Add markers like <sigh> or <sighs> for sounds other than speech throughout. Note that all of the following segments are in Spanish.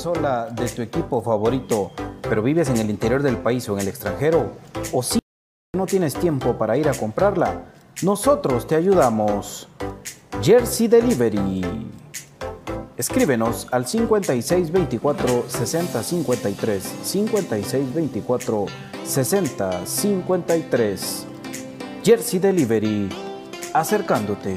¿Quieres la camisola de tu equipo favorito, pero vives en el interior del país o en el extranjero? ¿O si no tienes tiempo para ir a comprarla? Nosotros te ayudamos. Jersey Delivery. Escríbenos al 5624 6053 5624 6053. Jersey Delivery, acercándote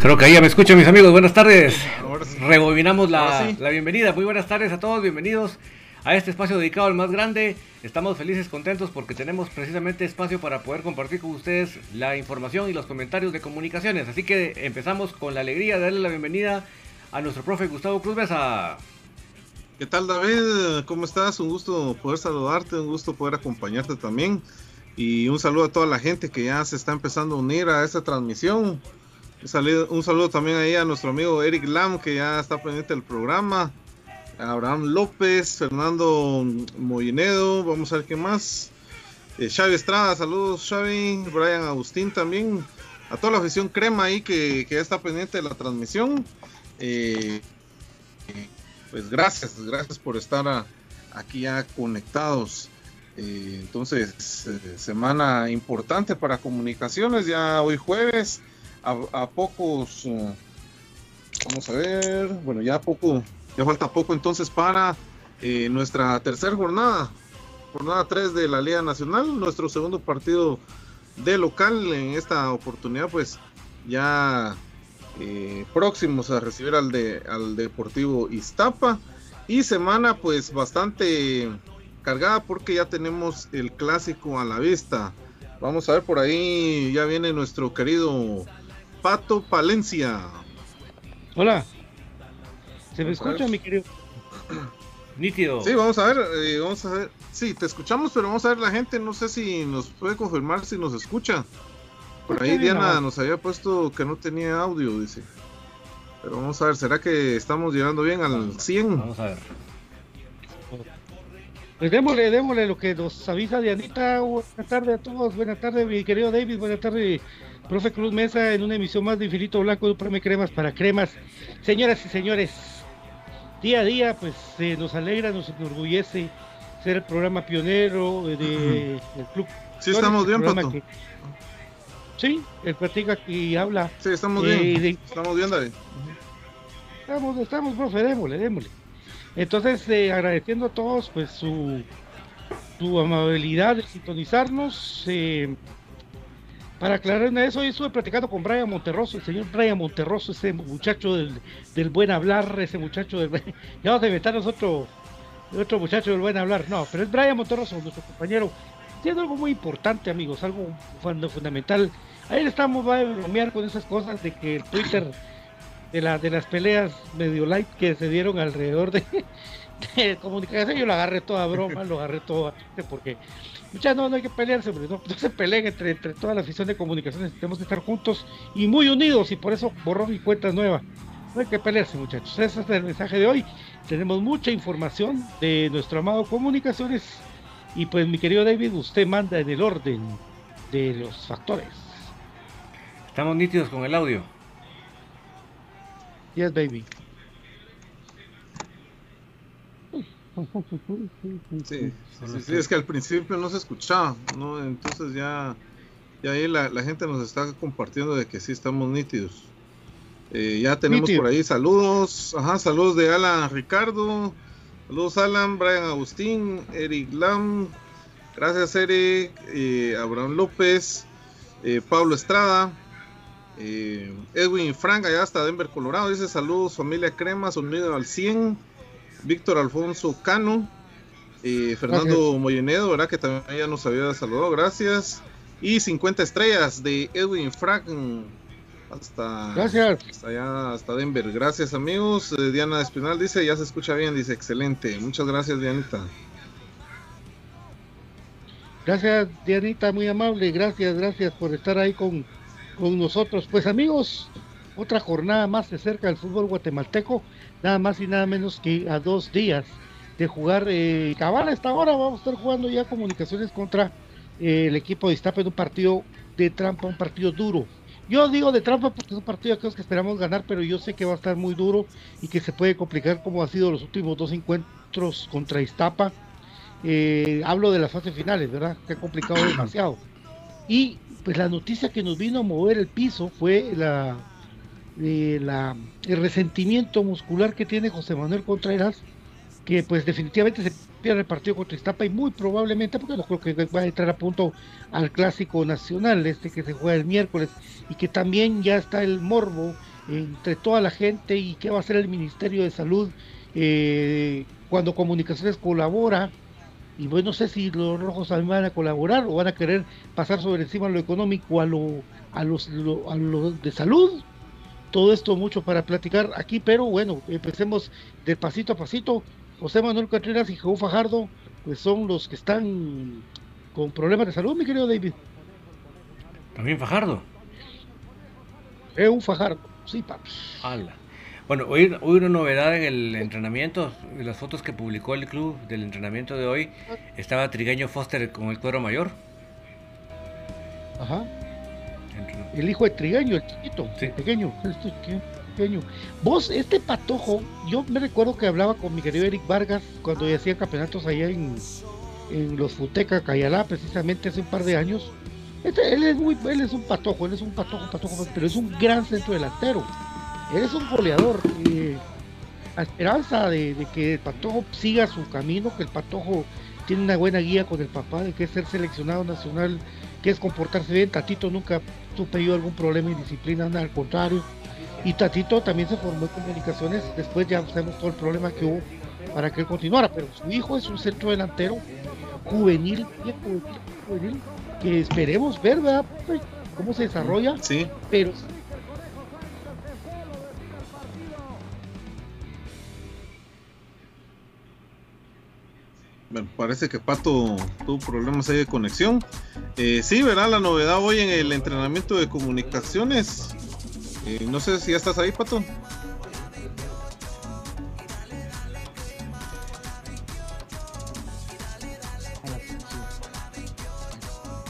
Creo que ahí ya me escuchan mis amigos, buenas tardes. Rebobinamos la, la, bienvenida, muy buenas tardes a todos, bienvenidos a este espacio dedicado al más grande. Estamos felices, contentos porque tenemos precisamente espacio para poder compartir con ustedes la información y los comentarios de comunicaciones. Así que empezamos con la alegría de darle la bienvenida a nuestro profe Gustavo Cruz Besa. ¿Qué tal David? ¿Cómo estás? Un gusto poder saludarte, un gusto poder acompañarte también. Y un saludo a toda la gente que ya se está empezando a unir a esta transmisión. Un saludo, también ahí a nuestro amigo Eric Lam, que ya está pendiente del programa. Abraham López, Fernando Moinedo, vamos a ver qué más. Eh, Xavi Estrada, saludos Xavi. Brian Agustín también. A toda la afición crema ahí que, que ya está pendiente de la transmisión. Eh, pues gracias, gracias por estar aquí ya conectados. Eh, entonces, eh, semana importante para comunicaciones, ya hoy jueves a, pocos, uh, vamos a ver, bueno, ya poco, ya falta poco entonces para eh, nuestra tercera jornada, jornada 3 de la Liga Nacional, nuestro segundo partido de local en esta oportunidad, pues ya eh, próximos a recibir al, de, al Deportivo Iztapa y semana pues bastante cargada porque ya tenemos el clásico a la vista. Vamos a ver por ahí, ya viene nuestro querido Pato Palencia. Hola. ¿Se me escucha, mi querido? <clears throat> Nítido. Sí, vamos a ver, eh, vamos a ver. Sí, te escuchamos, pero vamos a ver la gente, no sé si nos puede confirmar si nos escucha. Por ahí Diana nos había puesto que no tenía audio, dice. Pero vamos a ver, ¿será que estamos llegando bien al 100? Vamos a ver. Pues démosle, démosle lo que nos avisa Dianita. Buenas tardes a todos, buenas tardes, mi querido David, buenas tardes, profe Cruz Mesa, en una emisión más de Infinito Blanco de Preme Cremas para Cremas. Señoras y señores, día a día, pues eh, nos alegra, nos enorgullece ser el programa pionero de, del club. Sí, estamos bien, Pato. Que, sí, el platica y habla. Sí, estamos bien. eh, de- Estamos bien, David. Estamos, estamos, profe, démosle, démosle. Entonces, eh, agradeciendo a todos pues su, su amabilidad de sintonizarnos. eh, para aclarar una vez, hoy estuve platicando con Brian Monterroso, el señor Brian Monterroso, ese muchacho del, del buen hablar, ese muchacho del <laughs> Ya vamos a inventarnos otro, otro muchacho del buen hablar. No, pero es Brian Monterroso, nuestro compañero. Tiene algo muy importante, amigos, algo fund- fundamental. Ahí estamos, va a bromear con esas cosas de que el Twitter de, la, de las peleas medio light que se dieron alrededor de, de <laughs> <laughs> comunicación, yo lo agarré toda broma, lo agarré todo porque muchas no, no hay que pelearse, hombre, no, no se peleen entre, entre toda la afición de comunicaciones, tenemos que estar juntos y muy unidos, y por eso borró mi cuenta nueva. No hay que pelearse, muchachos. Ese es el mensaje de hoy. Tenemos mucha información de nuestro amado Comunicaciones. Y pues, mi querido David, usted manda en el orden de los factores. Estamos nítidos con el audio. Yes, baby. Sí, sí, sí, es que al principio no se escuchaba, ¿no? Entonces ya, ya ahí la, la gente nos está compartiendo de que sí estamos nítidos. Eh, ya tenemos Nítido. por ahí saludos, ajá, saludos de Alan Ricardo, saludos Alan, Brian Agustín, Eric Lam, gracias Eric, eh, Abraham López, eh, Pablo Estrada, eh, Edwin Frank, allá hasta Denver, Colorado, dice saludos familia Cremas, unido al 100, Víctor Alfonso Cano, eh, Fernando. Moyenedo, ¿verdad? Que también ya nos había saludado, gracias. Y 50 estrellas de Edwin Frank. hasta, Gracias. hasta allá, hasta Denver. Gracias amigos. Eh, Diana Espinal dice, ya se escucha bien, dice, excelente. Muchas gracias, Dianita. Gracias, Dianita, muy amable. Gracias, gracias por estar ahí con, con nosotros. Pues amigos, otra jornada más se acerca del fútbol guatemalteco, nada más y nada menos que a dos días de jugar. Eh, cabal, a esta hora vamos a estar jugando ya comunicaciones contra eh, el equipo de Iztapa en un partido de trampa, un partido duro. Yo digo de trampa porque es un partido que esperamos ganar, pero yo sé que va a estar muy duro y que se puede complicar como ha sido los últimos dos encuentros contra Iztapa. Eh, hablo de las fases finales, ¿verdad? Que ha complicado demasiado. Y pues la noticia que nos vino a mover el piso fue la, eh, la el resentimiento muscular que tiene José Manuel Contreras, que pues definitivamente se pierde el partido contra Iztapa y muy probablemente, porque no creo que va a entrar a punto al clásico nacional, este que se juega el miércoles, y que también ya está el morbo entre toda la gente y qué va a hacer el Ministerio de Salud eh, cuando Comunicaciones colabora. Y bueno, no sé si los rojos también van a colaborar o van a querer pasar sobre encima lo económico a lo, a los lo, a lo de salud. Todo esto mucho para platicar aquí, pero bueno, empecemos de pasito a pasito. José Manuel Contreras y Jaú Fajardo, pues son los que están con problemas de salud, mi querido David. También Fajardo. Es un Fajardo, sí, papi. Ala. Bueno, hoy, hoy una novedad en el entrenamiento, de las fotos que publicó el club del entrenamiento de hoy, estaba Trigueño Foster con el cuero mayor. Ajá. El hijo de Trigueño, el chiquito, sí. pequeño, este pequeño. Vos, este patojo, yo me recuerdo que hablaba con mi querido Eric Vargas cuando hacía campeonatos allá en, en los Futeca, Cayalá, precisamente hace un par de años. Este, él es muy, él es un patojo, él es un patojo, patojo, pero es un gran centro delantero. Él es un goleador. Eh, a esperanza de, de, que el patojo siga su camino, que el patojo tiene una buena guía con el papá, de que es ser seleccionado nacional, que es comportarse bien. Tatito nunca supe yo algún problema en disciplina, nada, al contrario. Y Tatito también se formó en comunicaciones, después ya sabemos todo el problema que hubo para que él continuara, pero su hijo es un centro delantero juvenil, bien juvenil, juvenil que esperemos ver, ¿verdad? Cómo se desarrolla, sí. pero Bueno, parece que Pato tuvo problemas ahí de conexión. Eh, sí, verá la novedad hoy en el entrenamiento de comunicaciones. Eh, no sé si ya estás ahí, Pato.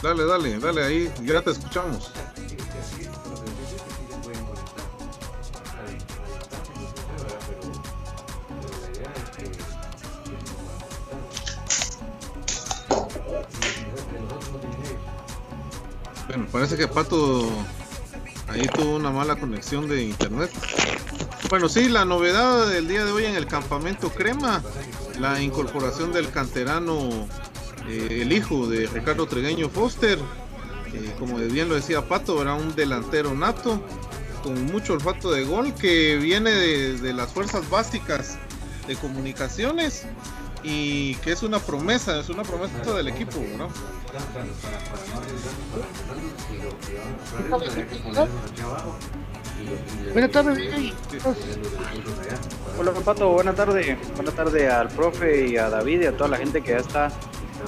Dale, dale, dale, ahí ya te escuchamos. Bueno, parece que Pato ahí tuvo una mala conexión de internet. Bueno, sí, la novedad del día de hoy en el campamento Crema, la incorporación del canterano, eh, el hijo de Ricardo Tregueño Foster, eh, como bien lo decía Pato, era un delantero nato, con mucho olfato de gol, que viene de, de las fuerzas básicas de comunicaciones y que es una promesa, es una promesa del equipo, ¿no? Buenas tardes, Hola, Pato, buenas tardes. Buenas tardes al profe y a David y a toda la gente que ya está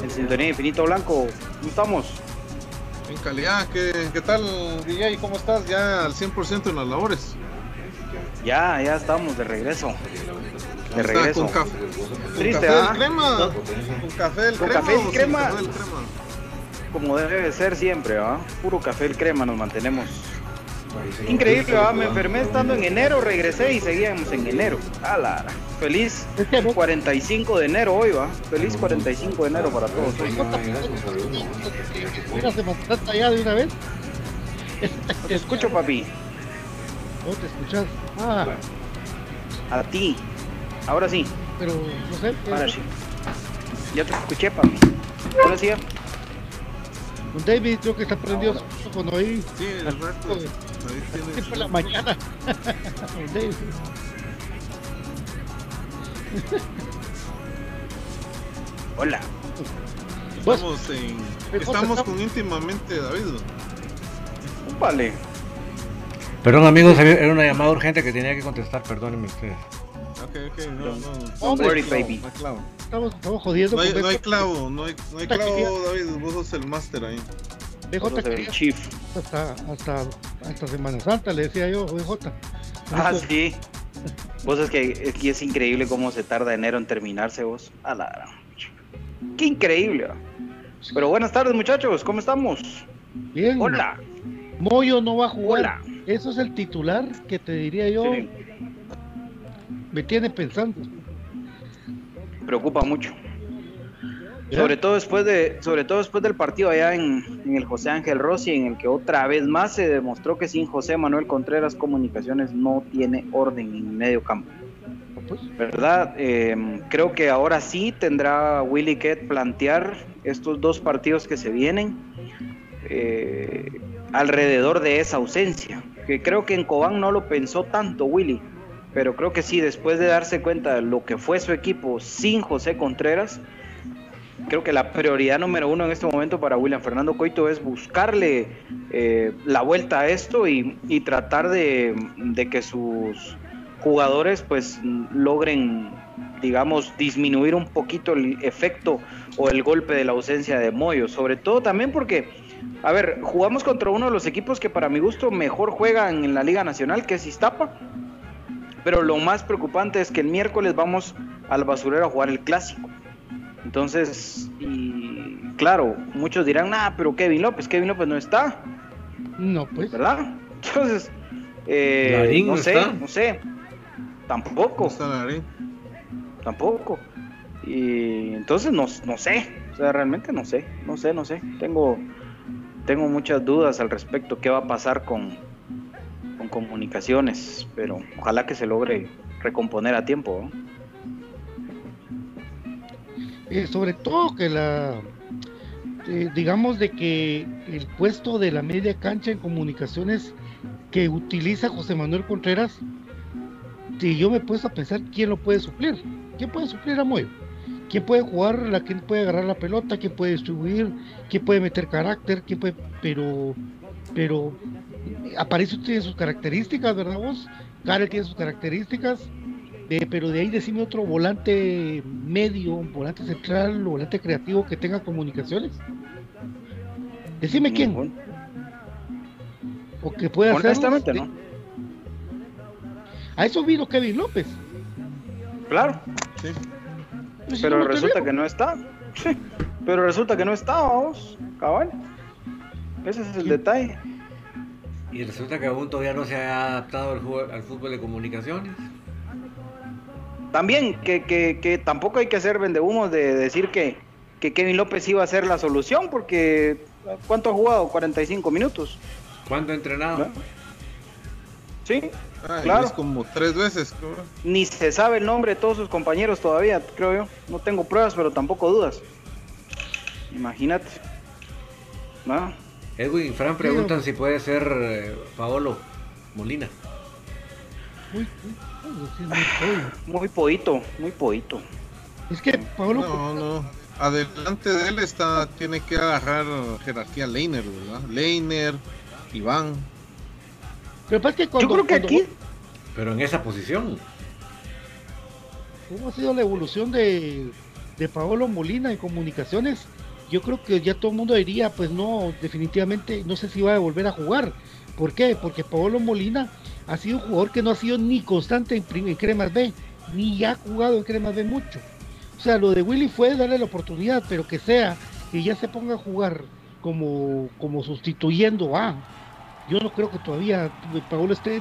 en sintonía Infinito Blanco. ¿Cómo estamos? En calidad, ¿qué, qué tal, DJ? ¿Cómo estás? Ya al 100% en las labores. Ya, ya estamos de regreso. De regreso. Con café, Triste, con café ¿ah? crema. Con café del Con crema. café sin crema. café del crema. Como debe de ser siempre, ¿ah? Puro café el crema nos mantenemos. Increíble, ¿ah? Me enfermé estando en enero, regresé y seguíamos en enero. A la Feliz 45 de enero hoy, ¿va? Feliz 45 de enero para todos. Mira, se mandaste allá de una vez. Te escucho, papi. No te escuchas. Ah, A ti. Ahora sí. pero no sé. Ahora sí. Ya te escuché, papi. Ahora sí. ya. Con David creo que está prendido teléfono ahí. Sí, el resto. Siempre tienes. en la mañana. <laughs> Con David. <laughs> Hola. Estamos, en, estamos con íntimamente David. Vale. Perdón amigos, era una llamada urgente que tenía que contestar, perdónenme ustedes. Ok, ok, no, no. Don't worry, baby. No hay clavo. Estamos, estamos jodiendo. No hay, con no hay BJ. clavo, no hay, no hay clavo, David, vos sos el máster ahí. BJ Vos sos el chief. hasta, hasta, hasta Semana Santa, le decía yo, BJ. Ah, sí. Vos es que aquí es increíble cómo se tarda enero en terminarse vos. A la gran. Qué increíble. Pero buenas tardes muchachos, ¿cómo estamos? Bien. Hola. Moyo no va a jugar. Hola. Eso es el titular que te diría yo. Sí, Me tiene pensando. preocupa mucho. ¿Ya? Sobre todo después de, sobre todo después del partido allá en, en el José Ángel Rossi, en el que otra vez más se demostró que sin José Manuel Contreras Comunicaciones no tiene orden en medio campo. Pues, ¿Verdad? Eh, creo que ahora sí tendrá Willy que plantear estos dos partidos que se vienen eh, alrededor de esa ausencia. Que creo que en Cobán no lo pensó tanto Willy, pero creo que sí, después de darse cuenta de lo que fue su equipo sin José Contreras, creo que la prioridad número uno en este momento para William Fernando Coito es buscarle eh, la vuelta a esto y, y tratar de, de que sus jugadores pues logren digamos disminuir un poquito el efecto o el golpe de la ausencia de Moyo, sobre todo también porque a ver, jugamos contra uno de los equipos que para mi gusto mejor juegan en la Liga Nacional, que es Iztapa. Pero lo más preocupante es que el miércoles vamos al basurero a jugar el clásico. Entonces, y claro, muchos dirán, nah, pero Kevin López, Kevin López no está, no, pues. ¿verdad? <laughs> Entonces, eh, no no sé, está. no sé, tampoco, ¿Cómo está Larín? tampoco. Y entonces no, no sé, o sea, realmente no sé, no sé, no sé. Tengo, tengo muchas dudas al respecto qué va a pasar con, con comunicaciones, pero ojalá que se logre recomponer a tiempo. Eh, sobre todo que la eh, digamos de que el puesto de la media cancha en comunicaciones que utiliza José Manuel Contreras si yo me he a pensar quién lo puede suplir quién puede suplir a Moyo quién puede jugar la quién puede agarrar la pelota quién puede distribuir quién puede meter carácter quién puede pero pero aparece tiene sus características verdad vos Karel tiene sus características eh, pero de ahí decime otro volante medio, volante central, volante creativo que tenga comunicaciones. Decime quién. O que pueda hacer. Honestamente, no. A eso vino Kevin López. Claro, Sí. Pues si pero no resulta que no está. Sí, pero resulta que no está, vamos, cabal. Ese es el detalle. Y resulta que aún todavía no se ha adaptado al, fútbol de comunicaciones. También que, que, que tampoco hay que hacer vendehumos de decir que, que Kevin López iba a ser la solución, porque ¿cuánto ha jugado? 45 minutos. ¿Cuándo ha entrenado? ¿no? Sí, Ay, Claro. es como tres veces, creo. ni se sabe el nombre de todos sus compañeros todavía, creo yo. No tengo pruebas, pero tampoco dudas. Imagínate. ¿No? Edwin y Fran preguntan si puede ser eh, Paolo Molina. Uy, uy, uy, sí, es muy feo. Muy poito, muy poito. Es que Pablo, No, no. Adelante de él está, tiene que agarrar jerarquía Leiner, ¿verdad? Leiner, Iván. pero pasa que cuando, Yo creo que cuando- aquí Pero en esa posición. ¿Cómo ha sido la evolución de, de Paolo Molina en comunicaciones? Yo creo que ya todo el mundo diría, pues no, definitivamente no sé si va a volver a jugar. ¿Por qué? Porque Paolo Molina ha sido un jugador que no ha sido ni constante en, en Cremas B, ni ha jugado en Cremas B mucho. O sea, lo de Willy fue darle la oportunidad, pero que sea, que ya se ponga a jugar como, como sustituyendo a. Yo no creo que todavía Paolo esté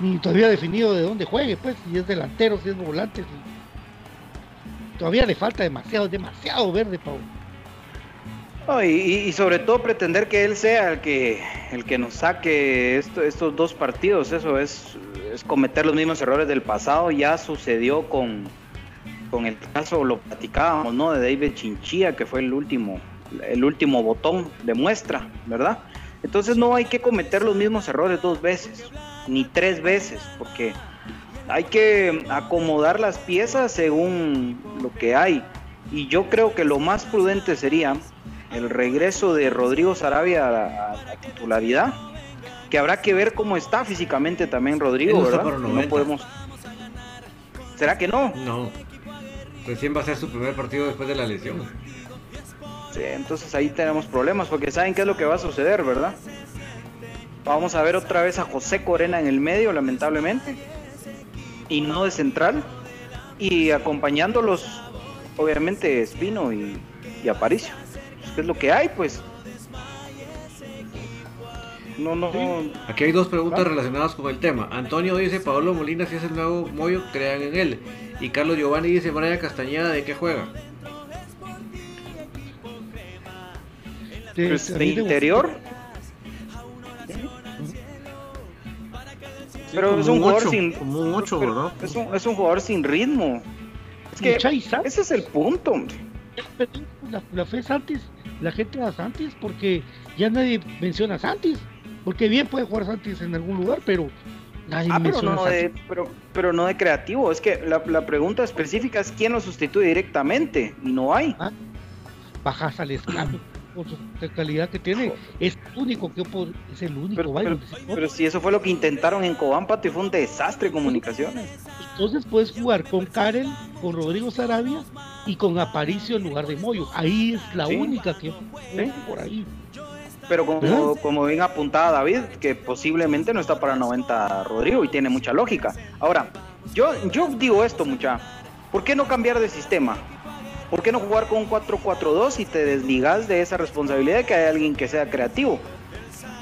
ni, todavía definido de dónde juegue, pues, si es delantero, si es volante. Todavía le falta demasiado, demasiado verde, Paolo. Y sobre todo pretender que él sea el que el que nos saque esto- estos dos partidos, eso es, es cometer los mismos errores del pasado. Ya sucedió con, con el caso, lo platicábamos, ¿no? De David Chinchilla, que fue el último, el último botón de muestra, ¿verdad? Entonces no hay que cometer los mismos errores dos veces, ni tres veces, porque hay que acomodar las piezas según lo que hay. Y yo creo que lo más prudente sería el regreso de Rodrigo Sarabia a la, a la titularidad que habrá que ver cómo está físicamente también Rodrigo, ¿verdad? No podemos. ¿Será que no? No. Recién va a ser su primer partido después de la lesión. Sí, entonces ahí tenemos problemas porque saben qué es lo que va a suceder, ¿verdad? Vamos a ver otra vez a José Corena en el medio, lamentablemente. Y no de central. Y acompañándolos, obviamente, Espino y, y Aparicio. Pues, ¿Qué es lo que hay? Pues no, no. Aquí hay dos preguntas relacionadas con el tema. Antonio dice, Pablo Molina si es el nuevo Moyo, crean en él. Y Carlos Giovanni dice, Brian Castañeda, ¿de qué juega? De, pues, interior. Pero es un, jugador sin. Como un 8, ¿verdad? Es un, es un jugador sin ritmo. Es que ese es el punto, La, la fe Santis, la gente a Santis, porque ya nadie menciona a Santis. Porque bien puede jugar Santis en algún lugar, pero nadie ah, pero no, de, pero, no de creativo. Es que la, pregunta específica es quién lo sustituye directamente. Y no hay. Ah, bajas al escalo por su calidad que tiene. Es el único que es el único pero, pero, si eso fue lo que intentaron en Cobán, y fue un desastre de comunicaciones. Entonces puedes jugar con Karen, con Rodrigo Sarabia y con Aparicio en lugar de Moyo. Ahí es la única que por ahí. Pero como, como bien apuntaba David, que posiblemente no está para 90 Rodrigo y tiene mucha lógica. Ahora, yo, yo digo esto, mucha. ¿Por qué no cambiar de sistema? ¿Por qué no jugar con un 4-4-2 y te desligas de esa responsabilidad de que hay alguien que sea creativo?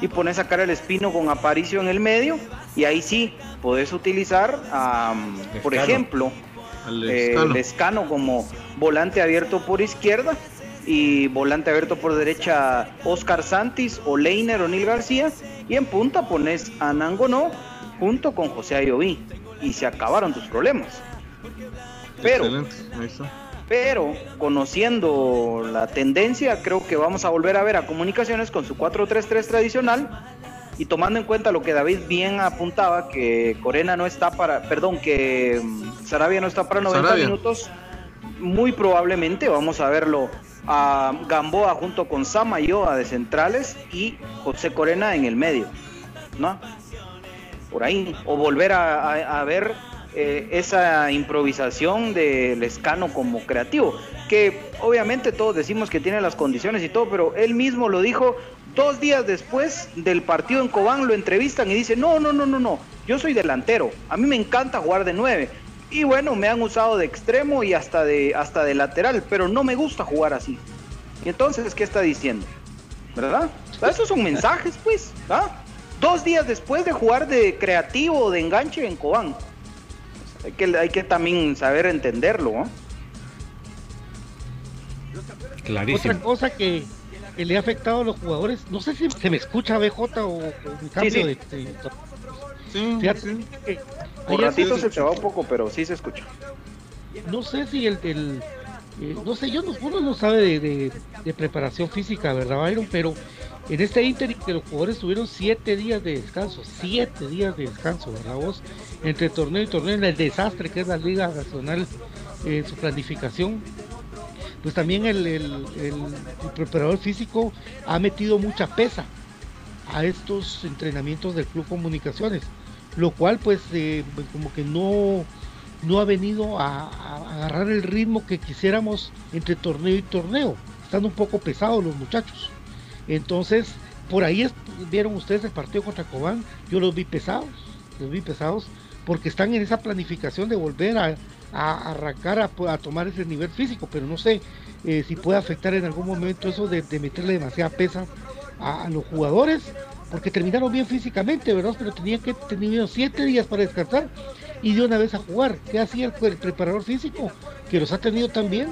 Y pones a cara el espino con Aparicio en el medio y ahí sí puedes utilizar, por ejemplo, eh, el escano como volante abierto por izquierda y volante abierto por derecha Oscar Santis o Leiner o García. Y en punta pones a Nangonó junto con José Ayoví. Y se acabaron tus problemas. Pero, pero conociendo la tendencia, creo que vamos a volver a ver a comunicaciones con su 4-3-3 tradicional y tomando en cuenta lo que David bien apuntaba, que Corena no está para, perdón, que mm, Sarabia no está para 90 minutos, muy probablemente vamos a verlo a Gamboa junto con Samayoa de centrales y José Corena en el medio, ¿no? Por ahí. O volver a, ver eh, esa improvisación del escano como creativo, que obviamente todos decimos que tiene las condiciones y todo, pero él mismo lo dijo dos días después del partido en Cobán, lo entrevistan y dice, no, no, no, no, no, yo soy delantero, a mí me encanta jugar de nueve, y bueno, me han usado de extremo y hasta de, hasta de lateral, pero no me gusta jugar así. Y entonces, ¿qué está diciendo? ¿Verdad? Esos son mensajes, pues. Dos días después de jugar de creativo o de enganche en Cobán. Hay que, hay que también saber entenderlo. Clarísimo. Otra cosa que, le ha afectado a los jugadores, no sé si se me escucha BJ o, un cambio de, Sí, Por ratito se te va un poco, pero sí se escucha. No sé si el, el eh, no sé, yo no, uno no sabe de, preparación física, ¿verdad, Byron? Pero en este Inter que los jugadores tuvieron siete días de descanso, siete días de descanso, ¿verdad vos? Entre torneo y torneo, en el desastre que es la Liga Nacional, en su planificación. Pues también el, preparador físico ha metido mucha pesa a estos entrenamientos del Club Comunicaciones lo cual pues eh, como que no, no ha venido a, agarrar el ritmo que quisiéramos entre torneo y torneo. Están un poco pesados los muchachos. Entonces, por ahí vieron ustedes el partido contra Cobán, yo los vi pesados, los vi pesados, porque están en esa planificación de volver a, arrancar a, tomar ese nivel físico, pero no sé eh, si puede afectar en algún momento eso de, meterle demasiada pesa a los jugadores porque terminaron bien físicamente, ¿verdad? Pero tenían que tener siete días para descansar y de una vez a jugar. ¿Qué hacía el, preparador físico? Que los ha tenido también.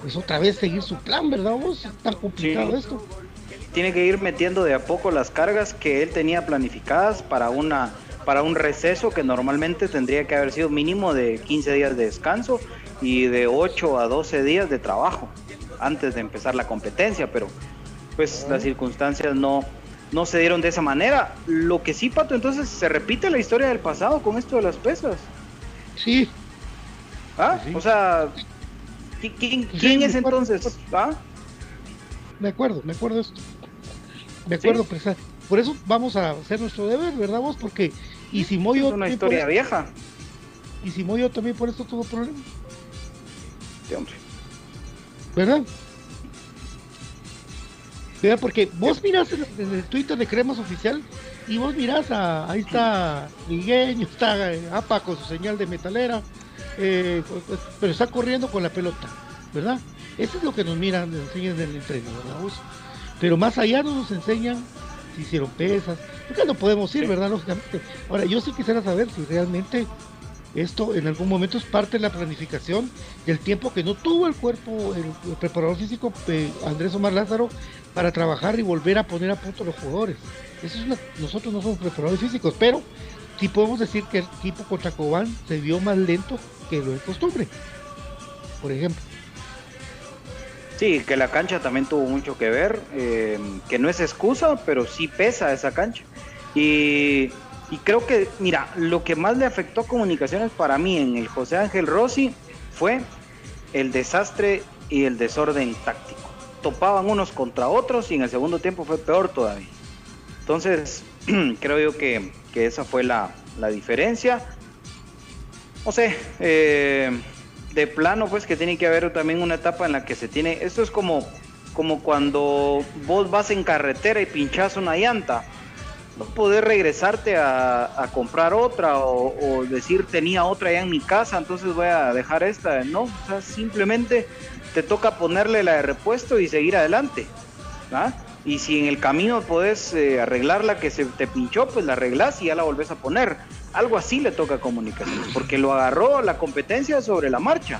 Pues otra vez seguir su plan, ¿verdad? Vos? Tan complicado esto. Tiene que ir metiendo de a poco las cargas que él tenía planificadas para una para un receso que normalmente tendría que haber sido mínimo de 15 días de descanso y de 8 a 12 días de trabajo antes de empezar la competencia, pero pues las circunstancias no, no se dieron de esa manera. Lo que sí, Pato, entonces se repite la historia del pasado con esto de las pesas. Sí. ¿Ah? O sea, ¿quién, es entonces? ¿Ah? Me acuerdo, me acuerdo esto. Me acuerdo, por eso vamos a hacer nuestro deber, ¿verdad vos? Porque y si Moyo Es una historia vieja. y si Moyo también por esto tuvo problemas, Sí, hombre. ¿verdad? ¿Verdad? Porque vos mirás en, en el Twitter de Cremas Oficial y vos mirás a, ahí está Miguel, está eh, APA con su señal de metalera, eh, pues, pero está corriendo con la pelota, ¿verdad? Eso es lo que nos miran, nos enseñan en el entreno, ¿verdad vos? Pero más allá no nos enseñan si hicieron pesas, porque no podemos ir, ¿verdad? Lógicamente. Ahora, yo sí quisiera saber si realmente esto en algún momento es parte de la planificación del tiempo que no tuvo el cuerpo, el, el preparador físico eh, Andrés Omar Lázaro para trabajar y volver a poner a punto a los jugadores. Eso es una- nosotros no somos preparadores físicos, pero sí podemos decir que el equipo contra Cobán se vio más lento que lo de costumbre. Por ejemplo. Sí, que la cancha también tuvo mucho que ver, eh, que no es excusa, pero sí pesa esa cancha. Y, creo que, mira, lo que más le afectó a comunicaciones para mí en el José Ángel Rossi fue el desastre y el desorden táctico. Topaban unos contra otros y en el segundo tiempo fue peor todavía. Entonces, <clears throat> creo yo que, que esa fue la, la diferencia. No sé, eh, de plano, pues que tiene que haber también una etapa en la que se tiene. Esto es como, como cuando vos vas en carretera y pinchas una llanta. No poder regresarte a, comprar otra o, decir tenía otra ya en mi casa, entonces voy a dejar esta. No, o sea, simplemente te toca ponerle la de repuesto y seguir adelante. Y si en el camino podés eh, arreglar la que se te pinchó, pues la arreglás y ya la volvés a poner. Algo así le toca a comunicaciones, porque lo agarró la competencia sobre la marcha.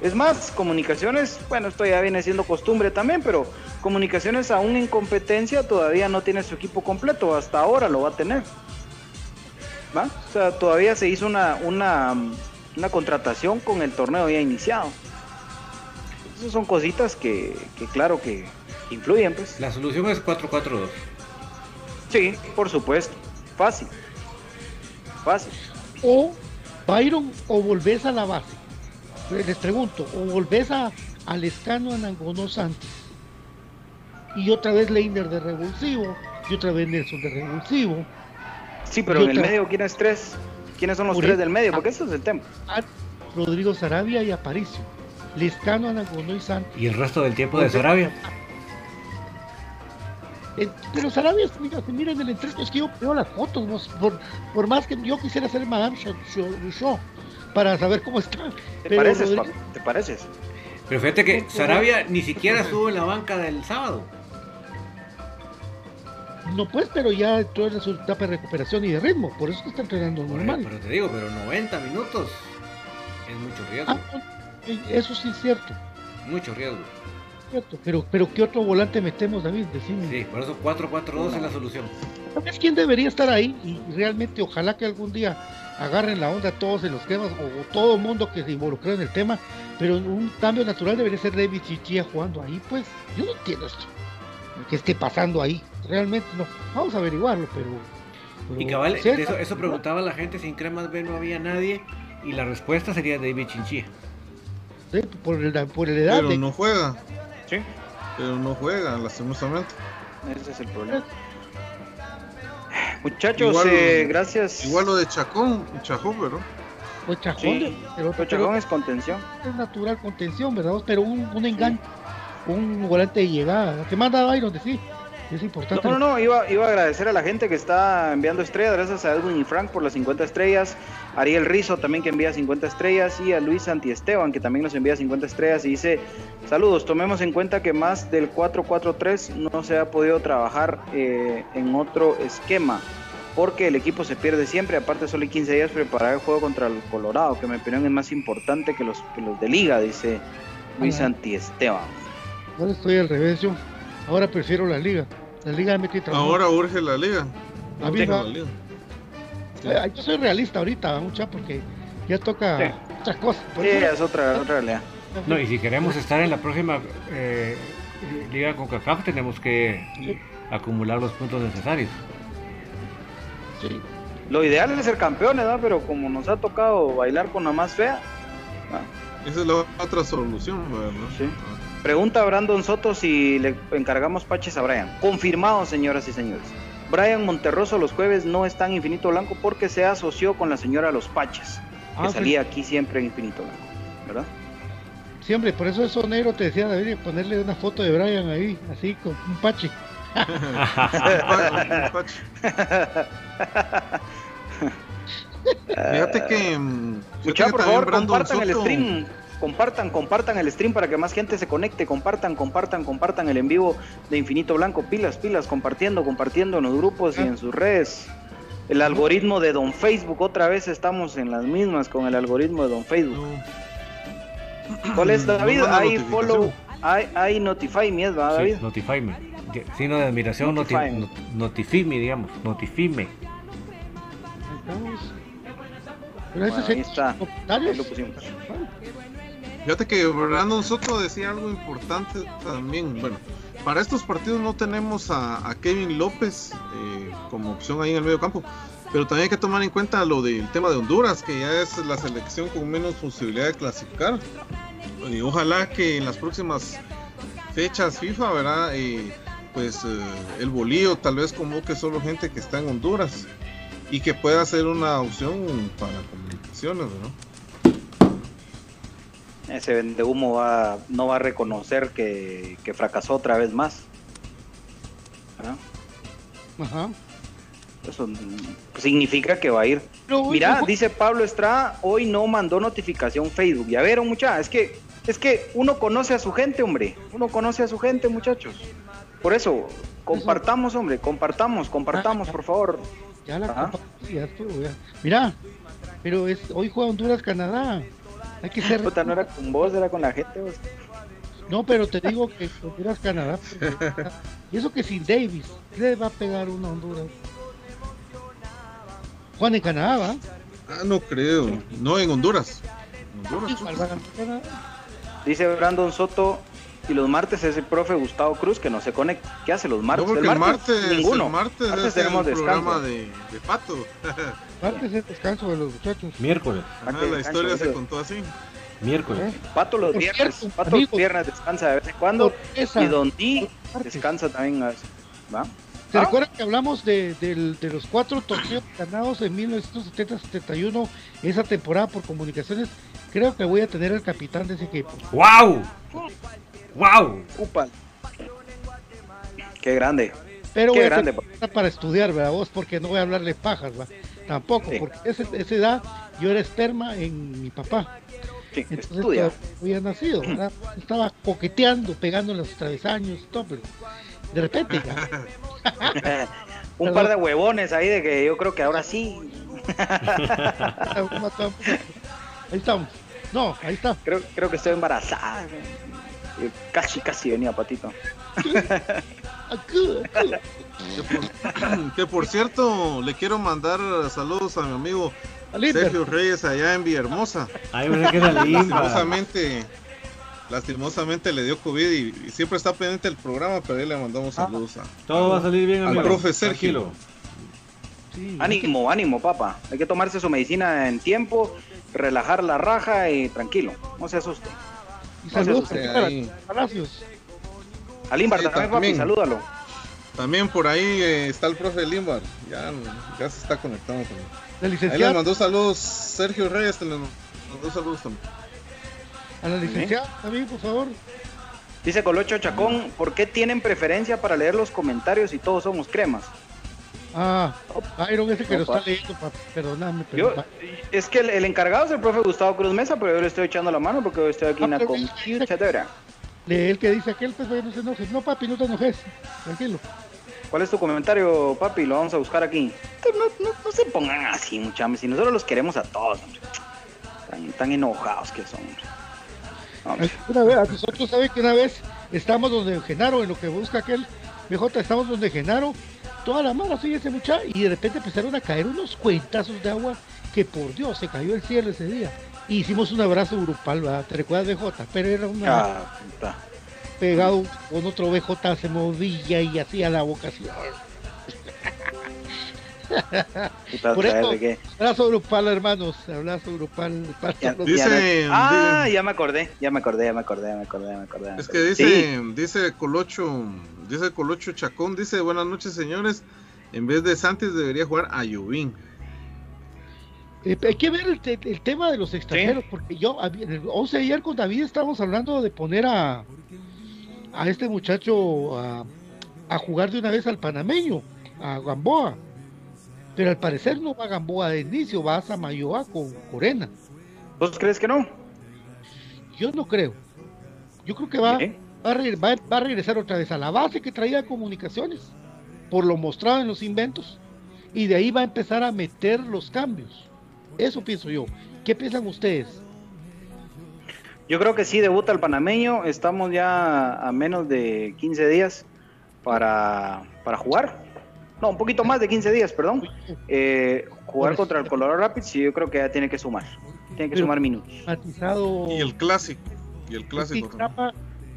Es más, comunicaciones, bueno, esto ya viene siendo costumbre también, pero comunicaciones aún en competencia todavía no tiene su equipo completo, hasta ahora lo va a tener. ¿Va? O sea, todavía se hizo una, una, una contratación con el torneo ya iniciado. Esas son cositas que, que claro que influyen, pues. La solución es 4-4-2. Sí, por supuesto. Fácil. Fácil. O Byron o volvés a la base. Les pregunto, o volvés a al escano Anangonó Santos. Y otra vez Leiner de revulsivo. Y otra vez Nelson de revulsivo. Sí, pero Y en el medio, ¿quiénes tres? ¿Quiénes son los Por tres del medio? Porque eso es el tema. a Rodrigo Sarabia y Aparicio. Lescano, Anangonó y Santos. Y el resto del tiempo de Sarabia. Eh, Pero Sarabia, mira, se mira en el entreno, es que yo veo las fotos, vos, por, por más que yo quisiera hacer Madame Show, para saber cómo está. ¿Te Pero pareces, Pablo? ¿Te pareces? Pero fíjate que Sarabia ni siquiera estuvo en la banca del sábado. No pues, pero ya entró en su etapa de recuperación y de ritmo, por eso es que está entrenando normal. Pero te digo, pero 90 minutos es mucho riesgo. Ah, eh, eso sí es cierto, Mucho riesgo. Cierto. Pero, pero ¿qué otro volante metemos, David? Decime. Sí, por eso 4-4-2 es la solución. ¿Sabes quién debería estar ahí? Y realmente ojalá que algún día agarren la onda todos en los temas, o, o todo el mundo que se involucró en el tema, pero un cambio natural debería ser David Chichilla jugando ahí, pues yo no entiendo esto, que esté pasando ahí, realmente no, vamos a averiguarlo, pero... pero Y cabal, sí, eso, eso preguntaba la gente si en Cremas B no había nadie. Y la respuesta sería David Chinchilla. sí, por, el, por la edad Pero de- no juega, Sí. pero no juega, lastimosamente. Ese es el problema. <sighs> Muchachos, Igual- eh, gracias. Igual lo de Chacón, Chajó, pero o Chajón, Sí, pero, pero pero Chacón es contención. es natural contención, ¿verdad? Pero un, un enganche, un volante de llegada, que manda Byron, sí, es importante. No, no, no, iba, iba a agradecer a la gente que está enviando estrellas, gracias a Edwin y Frank por las 50 estrellas, Ariel Rizo también que envía 50 estrellas y a Luis Santiesteban que también nos envía 50 estrellas y dice, saludos, tomemos en cuenta que más del 4-4-3 no se ha podido trabajar eh, en otro esquema. Porque el equipo se pierde siempre, aparte solo hay 15 días preparar el juego contra el Colorado, que en mi opinión es más importante que los, que los de liga, dice Luis Ajá. Santiesteban. Ahora estoy al revés yo. Ahora prefiero la liga. La liga me ahora urge la liga. A mí no. la liga. Eh, Yo soy realista ahorita, mucha, porque ya toca Sí. muchas cosas. Sí, eso- es otra, otra realidad. No, y si queremos estar en la próxima eh, Liga con CACAF, tenemos que acumular los puntos necesarios. Sí. Lo ideal es ser campeones, ¿no? Pero como nos ha tocado bailar con la más fea, Esa es la otra solución, ¿verdad? Sí. Pregunta Brandon Soto si le encargamos paches a Brian. Confirmado, señoras y señores. Brian Monterroso los jueves no está en Infinito Blanco porque se asoció con la señora Los Paches, que Ah, salía aquí siempre en Infinito Blanco, ¿verdad? Siempre, por eso eso negro te decía David, ponerle una foto de Brian ahí, así con un pache. <laughs> Fíjate que. mm, fíjate Muchachos, que por favor, compartan el Soto- stream. Compartan, compartan el stream para que más gente se conecte. Compartan, compartan, compartan el en vivo de Infinito Blanco. Pilas, pilas, compartiendo, compartiendo en los grupos y en sus redes. El algoritmo de Don Facebook, otra vez estamos en las mismas con el algoritmo de Don Facebook. ¿Cuál es, No David? Ahí notificación. follow, ahí, ahí notify me, ¿verdad, Sí, David? notify me. Signo de admiración, noti Notify me. not- notify me, digamos. Notify me. Pero Bueno, es ahí está. Ahí comentarios. lo pusimos. Fíjate que Brandon Soto decía algo importante también. Bueno, para estos partidos no tenemos a, a Kevin López eh, como opción ahí en el medio campo. Pero también hay que tomar en cuenta lo del tema de Honduras, que ya es la selección con menos posibilidad de clasificar. Y ojalá que en las próximas fechas FIFA, ¿verdad? Eh, pues eh, el bolío tal vez convoque solo gente que está en Honduras y que pueda ser una opción para comunicaciones, ¿no? Ese vende humo va, no va a reconocer que, que fracasó otra vez más. ¿verdad? Ajá. Eso significa que va a ir. Pero, Mira, dice Pablo Estrada, hoy no mandó notificación Facebook. Ya vieron, mucha, es que es que uno conoce a su gente, hombre. Uno conoce a su gente, muchachos. Por eso, compartamos, hombre, compartamos, compartamos, por favor. Ya la sí, ya estuvo, ya. Mira, pero es, hoy juega Honduras-Canadá. Hay que ser. Puta, no era con vos, era con la gente. vos. No, pero te digo que Honduras-Canadá. porque- Y eso que sin Davis, le va a pegar una Honduras. Juan en Canadá, ¿va? Ah, no creo. No, en Honduras. En Honduras. Canadá. Dice Brandon Soto, y los martes es el profe Gustavo Cruz que no se conecta. ¿Qué hace los No, martes? porque el martes, ninguno. el martes, Martes es tenemos el descanso. programa de, de Pato. <laughs> Martes es descanso de los muchachos. Miércoles. Ajá, Martes la historia se contó así. Miércoles. Pato los viernes, cierto, Pato los viernes descansa de vez en cuando. Y Don Di Martes. descansa también a veces. ¿Va? ¿Se Ah. recuerdan que hablamos de, del- de los cuatro torneos ganados en 1970-71, esa temporada por comunicaciones? Creo que voy a tener el capitán de ese equipo. ¡Wow! ¡Wow! Upa. Qué grande. Pero Qué voy a grande, tener para estudiar, ¿verdad? Vos, porque no voy a hablarle pajas, ¿va? Tampoco, Sí. porque ese- esa edad yo era esperma en mi papá. Sí, Entonces estudia. había nacido, <clears throat> ¿verdad? Estaba coqueteando, pegando en los travesaños, todo, pero de repente ya. <laughs> Un par de huevones ahí de que yo creo que ahora sí. Ahí estamos. No, ahí está. Creo, creo que estoy embarazada. Casi, casi venía Patito. Que <coughs> por, que por cierto, le quiero mandar saludos a mi amigo. Sergio Reyes allá en Villahermosa. Ahí me que era limba. Lastimosamente, lastimosamente le dio COVID y, y siempre está pendiente el programa, pero ahí le mandamos saludos a, Todo va a salir bien, al amigo. profe Sergio. Sí, Ánimo, ánimo, papá. Hay que tomarse su medicina en tiempo, relajar la raja y tranquilo. No se asuste. Y saludos ahí. Palacios. Al Imbar Sí, también, papi, también. salúdalo. También por ahí eh, está el profe Limbar, ya, ya se está conectando con La Ahí le licenciada, mandó saludos Sergio Reyes, te le mandó saludos también. a la licenciada también, por favor. Dice Colocho Chacón, ¿por qué tienen preferencia para leer los comentarios y todos somos cremas? Ah, Byron ese que lo está leyendo, papi. Perdóname, pero. Yo, es que el, el encargado es el profe Gustavo Cruz Mesa, pero yo le estoy echando la mano porque yo estoy aquí en la Ah, dice- computadora. El que dice aquel, pues no se enoje. No, papi, no te enojes. Tranquilo. ¿Cuál es tu comentario, papi? Lo vamos a buscar aquí. No, no- no se pongan así, muchachos. Si nosotros los queremos a todos, hombre. Tan, tan enojados que son, hombre. Una vez, nosotros saben que una vez estamos donde Genaro, en lo que busca aquel BJ, estamos donde Genaro, toda la mano así ese muchacho, y de repente empezaron a caer unos cuentazos de agua que por Dios se cayó el cielo ese día. Y hicimos un abrazo grupal, ¿verdad? ¿Te recuerdas BJ? Pero era una Ah, pegado con otro BJ se movía y hacía la vocación. Por eso, abrazo grupal, hermanos. Abrazo grupal. dice, ah, ya me acordé, ya me acordé, ya me acordé, ya me acordé, ya me acordé. Es que dice, dice Colocho, dice Colocho Chacón, dice, buenas noches, señores. En vez de Santos debería jugar a Yubín. Eh, hay que ver el, tema de los extranjeros, porque yo, en el 11 de ayer con David estábamos hablando de poner a, a este muchacho a, a jugar de una vez al panameño, a Gamboa. Pero al parecer no va Gamboa de inicio, va a Samayoa con Corena. ¿Vos crees que no? Yo no creo. Yo creo que va, va, a regresar otra vez a la base que traía comunicaciones, por lo mostrado en los inventos, y de ahí va a empezar a meter los cambios. Eso pienso yo. ¿Qué piensan ustedes? Yo creo que sí, debuta el panameño. Estamos ya a menos de 15 días para, para jugar. No, un poquito más de 15 días, perdón. Eh, jugar contra el Colorado Rapids, y yo creo que ya tiene que sumar. Tiene que sumar minutos. Y el clásico. Y el clásico.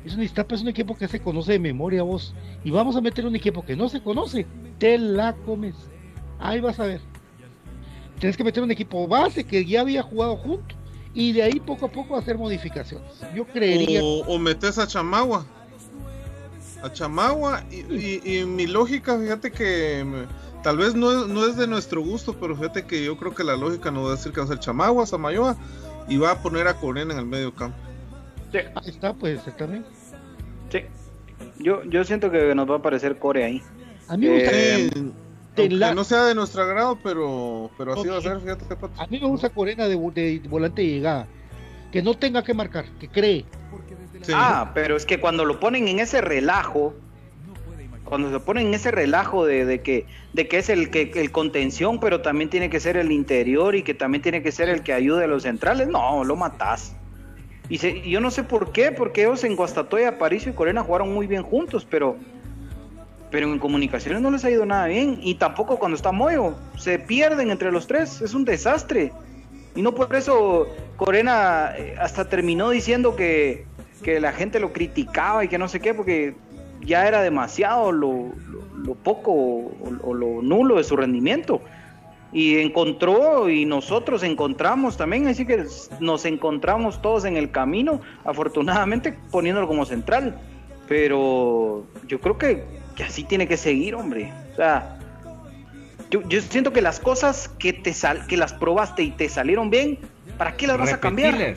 Es un es un equipo que se conoce de memoria vos. Y vamos a meter un equipo que no se conoce. Te la comes. Ahí vas a ver. Tienes que meter un equipo base que ya había jugado junto. Y de ahí poco a poco hacer modificaciones. Yo creería. O, o metes a Chamagua a Chamagua y, mi lógica, fíjate que tal vez no, no, es de nuestro gusto, pero fíjate que yo creo que la lógica nos va a decir que va a ser Chamagua, Samayoa y va a poner a Corena en el medio campo. Sí. Ahí está, pues también. Sí. Yo, yo siento que nos va a aparecer Core ahí. A mí me gusta eh, que no sea de nuestro agrado, pero, pero así va a ser, fíjate A mí me gusta Corena de, de, volante de llegada. Que no tenga que marcar, que cree. Ah, pero es que cuando lo ponen en ese relajo, cuando se ponen en ese relajo de, que, de que es el, que, el contención, pero también tiene que ser el interior y que también tiene que ser el que ayude a los centrales, no, lo matás. Y, yo no sé por qué, porque ellos en Guastatoya, Aparicio y Corena jugaron muy bien juntos, pero, pero en comunicaciones no les ha ido nada bien. Y tampoco cuando está Moyo, se pierden entre los tres, es un desastre. Y no por eso Corena eh, hasta terminó diciendo que, que la gente lo criticaba y que no sé qué, porque ya era demasiado lo, poco o, lo nulo de su rendimiento. Y encontró, y nosotros encontramos también, así que nos encontramos todos en el camino, afortunadamente poniéndolo como central. Pero yo creo que, así tiene que seguir, hombre. O sea, yo, siento que las cosas que, te sal, que las probaste y te salieron bien, ¿para qué las vas a cambiar?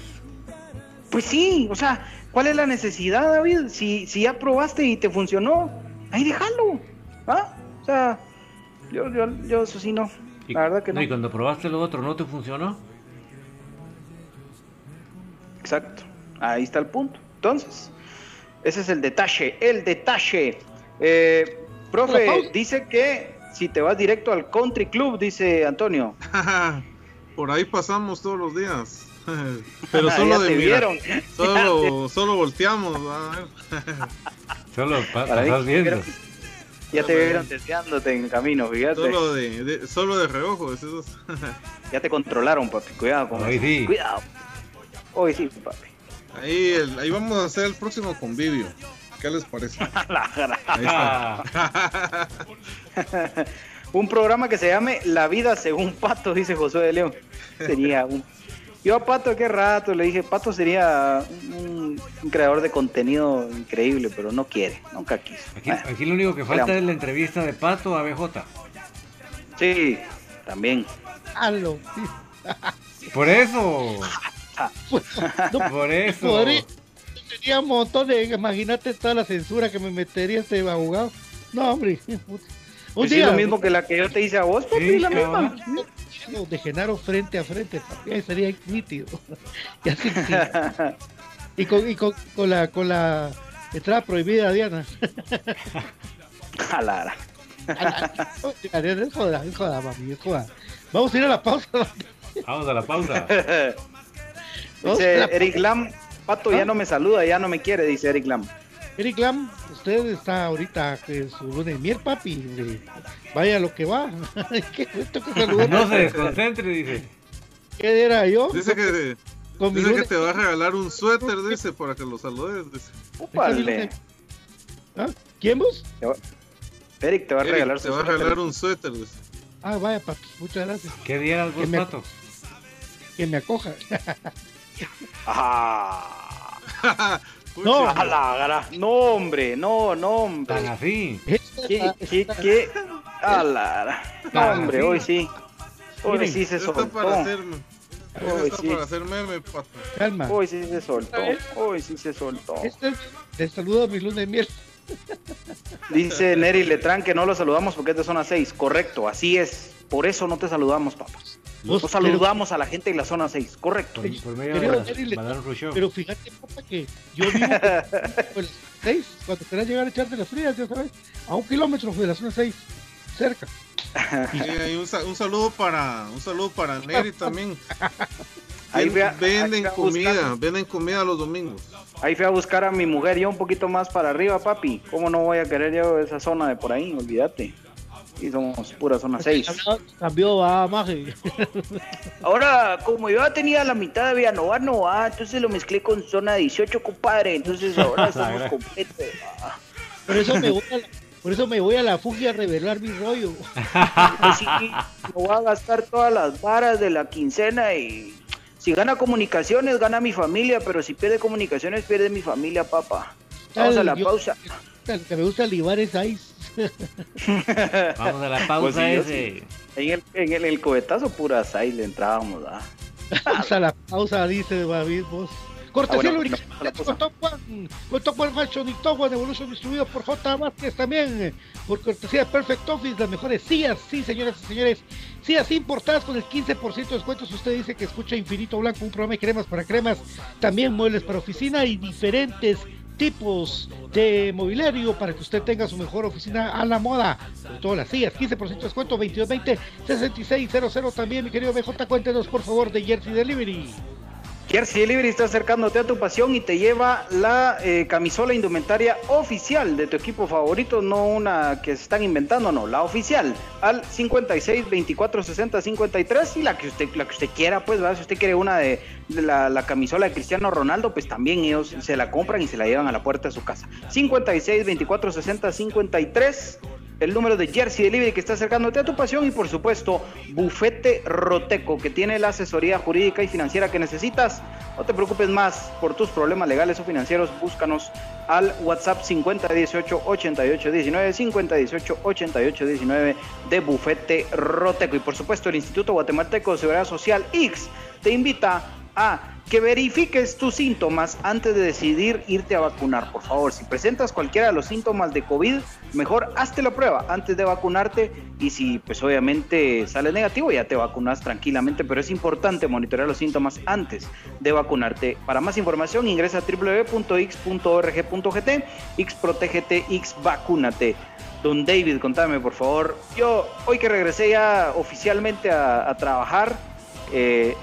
Pues sí, o sea, ¿Cuál es la necesidad, David? Si, si ya probaste y te funcionó, ahí déjalo. ¿Ah? O sea, yo, yo, yo eso sí no. La verdad que no. ¿Y cuando probaste lo otro no te funcionó? Exacto. Ahí está el punto. Entonces, ese es el detalle. El detalle. Eh, profe, dice que si te vas directo al country club, dice Antonio. <laughs> Por ahí pasamos todos los días. <laughs> Pero <laughs> solo de vieron. Solo, solo volteamos. solo pasas viendo. Ya te vieron deseándote en el camino, fíjate. Solo de, solo de reojo, ya te controlaron, papi. Cuidado con Hoy sí. Cuidado. Hoy sí, papi. Ahí, ahí vamos a hacer el próximo convivio. ¿Qué les parece? <laughs> ahí está. <laughs> un programa que se llame La vida según Pato, dice José de León. Sería un yo a Pato, qué rato, le dije, Pato sería un, creador de contenido increíble, pero no quiere, nunca quiso. Aquí, lo único que falta es la entrevista de Pato a BJ. Sí, también. Halo. Por eso. <laughs> por eso. Tenía un montón de. Imagínate toda la censura que me metería este abogado. No, hombre. <laughs> Un pues día, lo mismo que la que yo te hice a vos, papi, la misma de Genaro frente a frente, papi, sería nítido. <laughs> ya sí, <laughs> y con, y con, con, la con la entrada prohibida, Diana. Jalara. es joda, es joda, mami, es joda. Vamos a ir a la pausa. Vamos a la pausa. dice Eric Lam, Pato ya no me saluda, ya no me quiere, dice Eric Lam. Eric Lam, usted está ahorita en su luna de miel, papi. Vaya lo que va. <laughs> ¿Qué no se desconcentre, dice. ¿Qué era yo? Dice que, dice que te va a regalar un suéter, dice, para que lo saludes. Dice. ¿Ah? ¿Quién vos? Eric te va a regalar, te va a regalar un suéter, dice. Ah, vaya, papi, muchas gracias. ¿Qué dieras vos, me, Pato? Que me acoja. <laughs> Ah. no, a la gra... no, hombre, no, no, hombre. Tan así. ¿Qué, qué, qué? A la... No, hombre, hoy sí. Hoy sí se soltó. para hacerme. Hoy sí. para hacer meme, pato. Calma. Hoy sí se soltó. Hoy sí se soltó. Este, les saludo a mi luna de miel. <laughs> Dice Neri Letrán que no lo saludamos porque es de zona 6. Correcto, así es. Por eso no te saludamos, papas. No saludamos a la gente de la zona 6, correcto. Por, por medio pero, de Rousseau. pero fíjate, papá, que yo vivo en la 6, cuando quieras llegar a echarte las frías, ya sabes, a un kilómetro de la zona 6, cerca. Un, un, saludo para un saludo para Neri también. <laughs> Ahí vea, venden comida, venden comida los domingos. Ahí fui a buscar a mi mujer yo un poquito más para arriba, papi. ¿Cómo no voy a querer yo esa zona de por ahí? Olvídate. Y somos pura zona 6. <laughs> Cambió, va, maje. <laughs> Ahora, como yo ya tenía la mitad de Villanova, no va, entonces lo mezclé con zona 18, compadre. Entonces <laughs> ahora estamos completos. Por eso me voy a la, por eso me voy a la fugia a revelar mi rollo. Pues sí, me voy a gastar todas las varas de la quincena y si gana comunicaciones, gana mi familia, pero si pierde comunicaciones, pierde mi familia, papá. Vamos a la yo, pausa. Que me gusta libar es Ice. <laughs> Vamos a la pausa Pues sí, yo ese. sí. En el, en el, el cohetazo pura seis le entrábamos, ¿ah? Vamos a la pausa, dice David vos. Cortesía Ah, bueno, no, con Top One, con Top One Fashion y Top One Evolution distribuido por J. Vázquez también, eh, por cortesía de Perfect Office, las mejores sillas, sí señoras y señores, sillas importadas con el 15% de descuento si usted dice que escucha Infinito Blanco, un programa de cremas para cremas, también muebles para oficina y diferentes tipos de mobiliario para que usted tenga su mejor oficina a la moda. Sobre todo las sillas, 15% de descuento, 2220-6600 también, mi querido BJ, cuéntenos por favor de Jersey Delivery. Jersey Delivery está acercándote a tu pasión y te lleva la eh, camisola indumentaria oficial de tu equipo favorito, no una que se están inventando, no, la oficial, al 56 24 60 53 y la que usted, la que usted quiera, pues, ¿verdad? si usted quiere una de, la, la camisola de Cristiano Ronaldo, pues también ellos se la compran y se la llevan a la puerta de su casa. 56 24 60 53 el número de Jersey Delivery que está acercándote a tu pasión y por supuesto Bufete Roteco que tiene la asesoría jurídica y financiera que necesitas. No te preocupes más por tus problemas legales o financieros, búscanos al WhatsApp 5018 8819 5018 8819 de Bufete Roteco y por supuesto el Instituto Guatemalteco de Seguridad Social X te invita a que verifiques tus síntomas antes de decidir irte a vacunar. Por favor, si presentas cualquiera de los síntomas de COVID, mejor hazte la prueba antes de vacunarte y si pues obviamente sale negativo ya te vacunas tranquilamente, pero es importante monitorear los síntomas antes de vacunarte. Para más información ingresa a www.x.org.gt, X protégete, X vacúnate. Don David, contame por favor. Yo hoy que regresé ya oficialmente a, a trabajar, eh,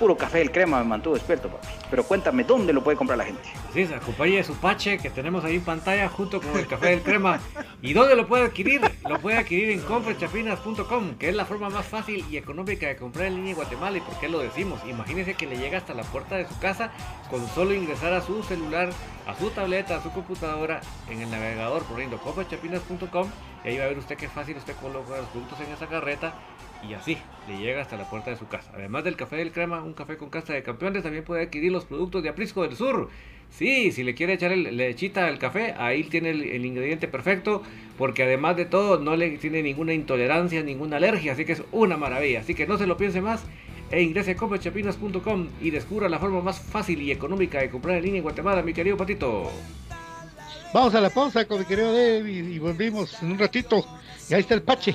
puro café del crema me mantuvo despierto, papi. Pero cuéntame, ¿dónde lo puede comprar la gente? Sí, se acompaña de su pache que tenemos ahí en pantalla junto con el café del crema. ¿Y dónde lo puede adquirir? Lo puede adquirir en confrechapinas.com, que es la forma más fácil y económica de comprar en línea en Guatemala. ¿Y por qué lo decimos? Imagínese que le llega hasta la puerta de su casa con solo ingresar a su celular, a su tableta, a su computadora en el navegador poniendo confrechapinas.com y ahí va a ver usted qué fácil usted coloca los productos en esa carreta y así le llega hasta la puerta de su casa. Además del café del crema, un café con casta de campeones, también puede adquirir los productos de Aprisco del Sur. Sí, si le quiere echar el lechita al café, ahí tiene el, ingrediente perfecto, porque además de todo no le tiene ninguna intolerancia, ninguna alergia, así que es una maravilla. Así que no se lo piense más e ingrese a comprachapinas.com y descubra la forma más fácil y económica de comprar en línea en Guatemala, mi querido Patito. Vamos a la pausa con mi querido David y volvimos en un ratito. Y ahí está el pache,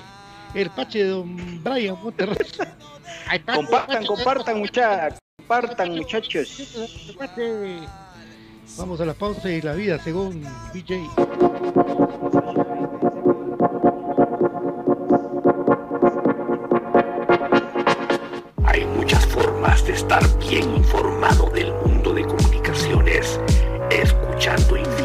el pache de don Brian Monterrey. <laughs> Ay, pache, compartan, pache, compartan, muchachos. Compartan, muchachos. Vamos a la pausa y la vida según BJ. Hay muchas formas de estar bien informado del mundo de comunicaciones escuchando Infinito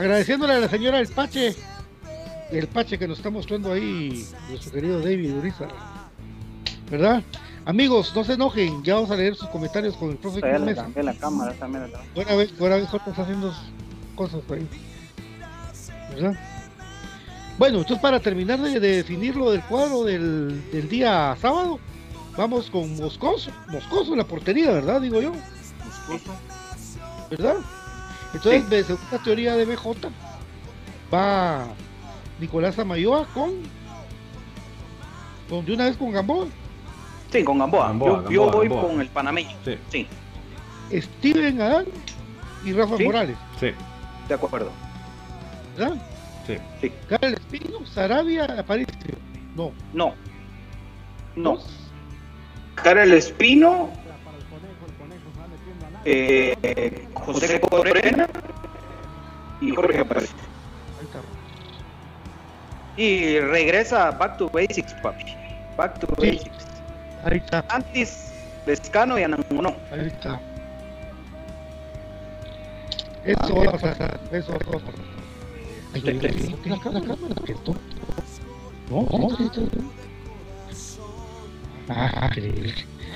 Agradeciéndole a la señora El Pache, el Pache que nos está mostrando ahí, nuestro querido David Uriza. ¿Verdad? Amigos, no se enojen, ya vamos a leer sus comentarios con el profe Ya le cambié la cámara también. Buena vez, buena vez, Jorge está haciendo cosas ahí. ¿Verdad? Bueno, entonces para terminar de, de definir lo del cuadro del, del día sábado, vamos con Moscoso. Moscoso en la portería, ¿verdad? Digo yo. Moscoso. ¿Verdad? Entonces, de- según la teoría de BJ, va Nicolás Amayoa con, con de una vez con Gamboa, Sí, con Gamboa. Gamboa, yo, voy Gamboa. con el panameño. Sí. Sí, Steven Adán y Rafa Sí. Morales, Sí, de acuerdo. ¿verdad? sí. Sí. Karel Espino, Sarabia, Aparicio, No. No. No. Karel Espino. Eh, José Corena. Y Jorge Aparece. Y regresa Back to Basics, papi. Back to Sí. Basics. Ahí está. Antes, Lescano y Anangonó. Ahí está. Eso va a pasar. Eso va a pasar. Ay, ay, ay, ay, la, cámara. No. Ah.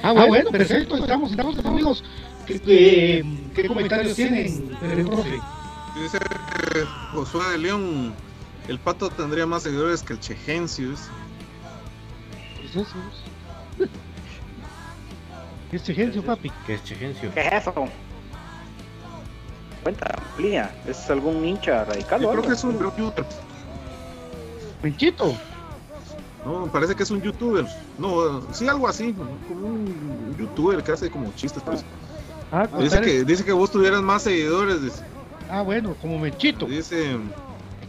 Ah, bueno, perfecto. Estamos, estamos, amigos. ¿Qué, qué, qué comentarios tienen, profe? Dice eh, Josué de León, el pato tendría más seguidores que el Chegencio. dice. ¿Qué es eso? <laughs> ¿Qué es Chegencio, papi? ¿Qué es Chegencio? ¿Qué es eso? Cuenta, amplía. ¿Es algún hincha radical Yo o creo algo? que es un youtuber. Menchito. No, parece que es un youtuber. No, sí, algo así, como un youtuber que hace como chistes. pues. Ah, Dice que, dice que vos tuvieras más seguidores. Dice, ah, bueno, como Menchito. dice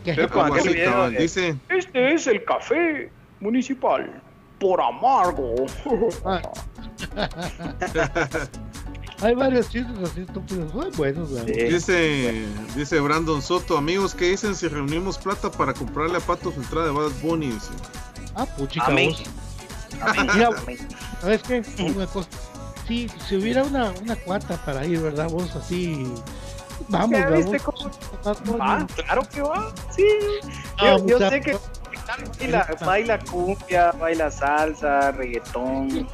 así, video dice, Este es el café municipal. Por amargo. Ah. <laughs> Hay varios chistes así estúpidos. Muy buenos, la verdad. dice, dice Brandon Soto, amigos, ¿qué dicen si reunimos plata para comprarle a Pato su entrada de Bad Bunny? Dice. Ah, puchica Amén. vos. Mira, ¿sabes qué? Una cosa. Sí, si hubiera una, una cuata para ir, ¿verdad? Vos así. Vamos, ¿Ya vamos. viste cómo? Ah, claro que va. Sí. Ah, Yo, sé que baila, baila cumbia, baila salsa, reggaetón.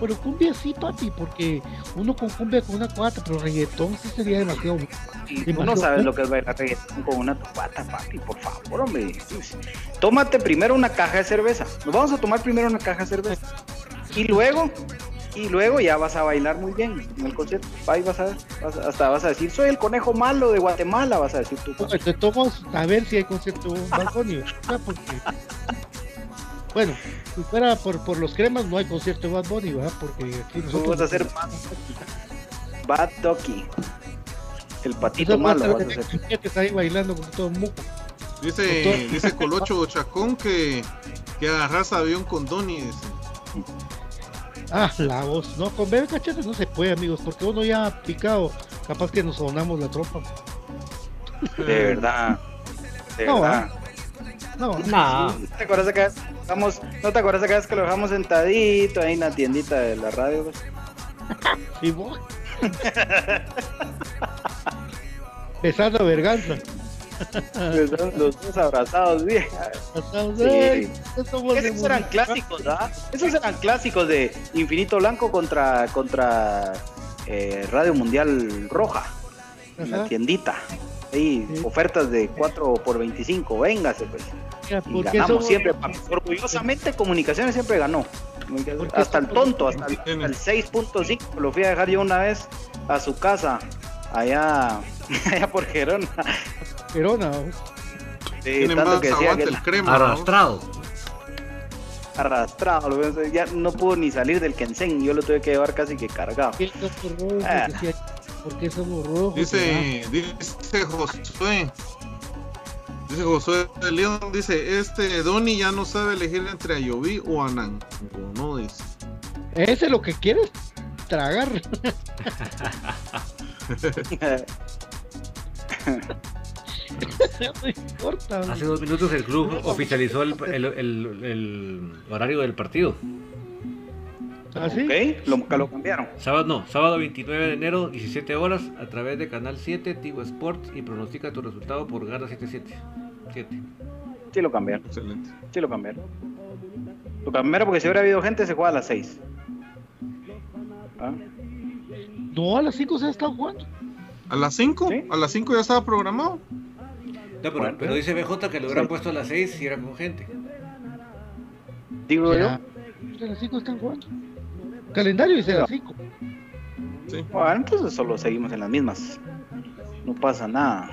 Pero cumbia sí, papi, porque uno con cumbia con una cuata, pero reggaetón sí sería demasiado. Y tú no sabes lo que es bailar reggaetón con una tupata, papi, por favor, hombre. Tómate primero una caja de cerveza. Nos vamos a tomar primero una caja de cerveza. Y luego, y luego ya vas a bailar muy bien en el concierto. Ahí vas a ver, vas a- hasta vas a decir, soy el conejo malo de Guatemala, vas a decir tú. Pues, Te tomas a ver si hay concierto Bad Bunny, ¿verdad? Porque. Bueno, si fuera por, por los cremas, no hay concierto de Bad Bunny, ¿verdad? Porque aquí Tú nosotros. vas a hacer Bad, Bad Ducky. El patito malo pata vas a de hacer. que está ahí bailando con todo muco. Dice, dice Colocho Chacón que, que agarras avión con Donny. Dice. Ah, la voz. No, con bebé cachete no se puede, amigos, porque uno ya picado, capaz que nos sonamos la tropa. De verdad. De No, verdad. No, No. ¿No te acuerdas que dejamos, no te acuerdas que que lo dejamos sentadito ahí en la tiendita de la radio? pues? y vos. <laughs> Besando verganza. Los dos abrazados, bien. Pasamos, Sí. de Esos eran clásicos, ¿ah? Esos eran clásicos de Infinito Blanco contra contra eh, Radio Mundial Roja. En la Ajá. tiendita. Ahí, Sí. ofertas de 4 por 25, véngase pues. Mira, Y ¿por qué ganamos somos- siempre. Orgullosamente Comunicaciones siempre ganó. Hasta el tonto, hasta el, el 6.5 lo fui a dejar yo una vez a su casa, allá, <laughs> allá por Gerona. Verona, vos. Sí, Tiene tanto más que decía aguante que el crema. ¿no? Arrastrado. arrastrado, ya no pudo ni salir del Kensen, yo lo tuve que llevar casi que cargado. ¿Qué somos rojos? Ah. Decía, ¿Por qué somos rojos? Dice, dice Josué. Dice Josué de León, dice, este Donny ya no sabe elegir entre Ayoví o Anán. No, dice. Ese es lo que quieres tragar. <laughs> <laughs> <laughs> no importa. Hace dos minutos el club oficializó el, el- el- el horario del partido. ¿Así? ok, lo, lo cambiaron. Sábado no, sábado 29 de enero, 17 horas, a través de Canal 7, Tigo Sports y pronostica tu resultado por Gana 77. 7. Sí lo cambiaron, Excelente. sí lo cambiaron. Lo cambiaron porque si hubiera habido gente se juega a las 6. ¿Ah? No, a las 5 se ha estado jugando. ¿A las 5? ¿Sí? ¿A las 5 ya estaba programado? No, pero, pero dice BJ que lo hubieran Sí. puesto a las 6 si era con gente. Digo yo, A las 5 están jugando. Calendario dice a las 5. Sí. bueno, entonces solo seguimos en las mismas. No pasa nada.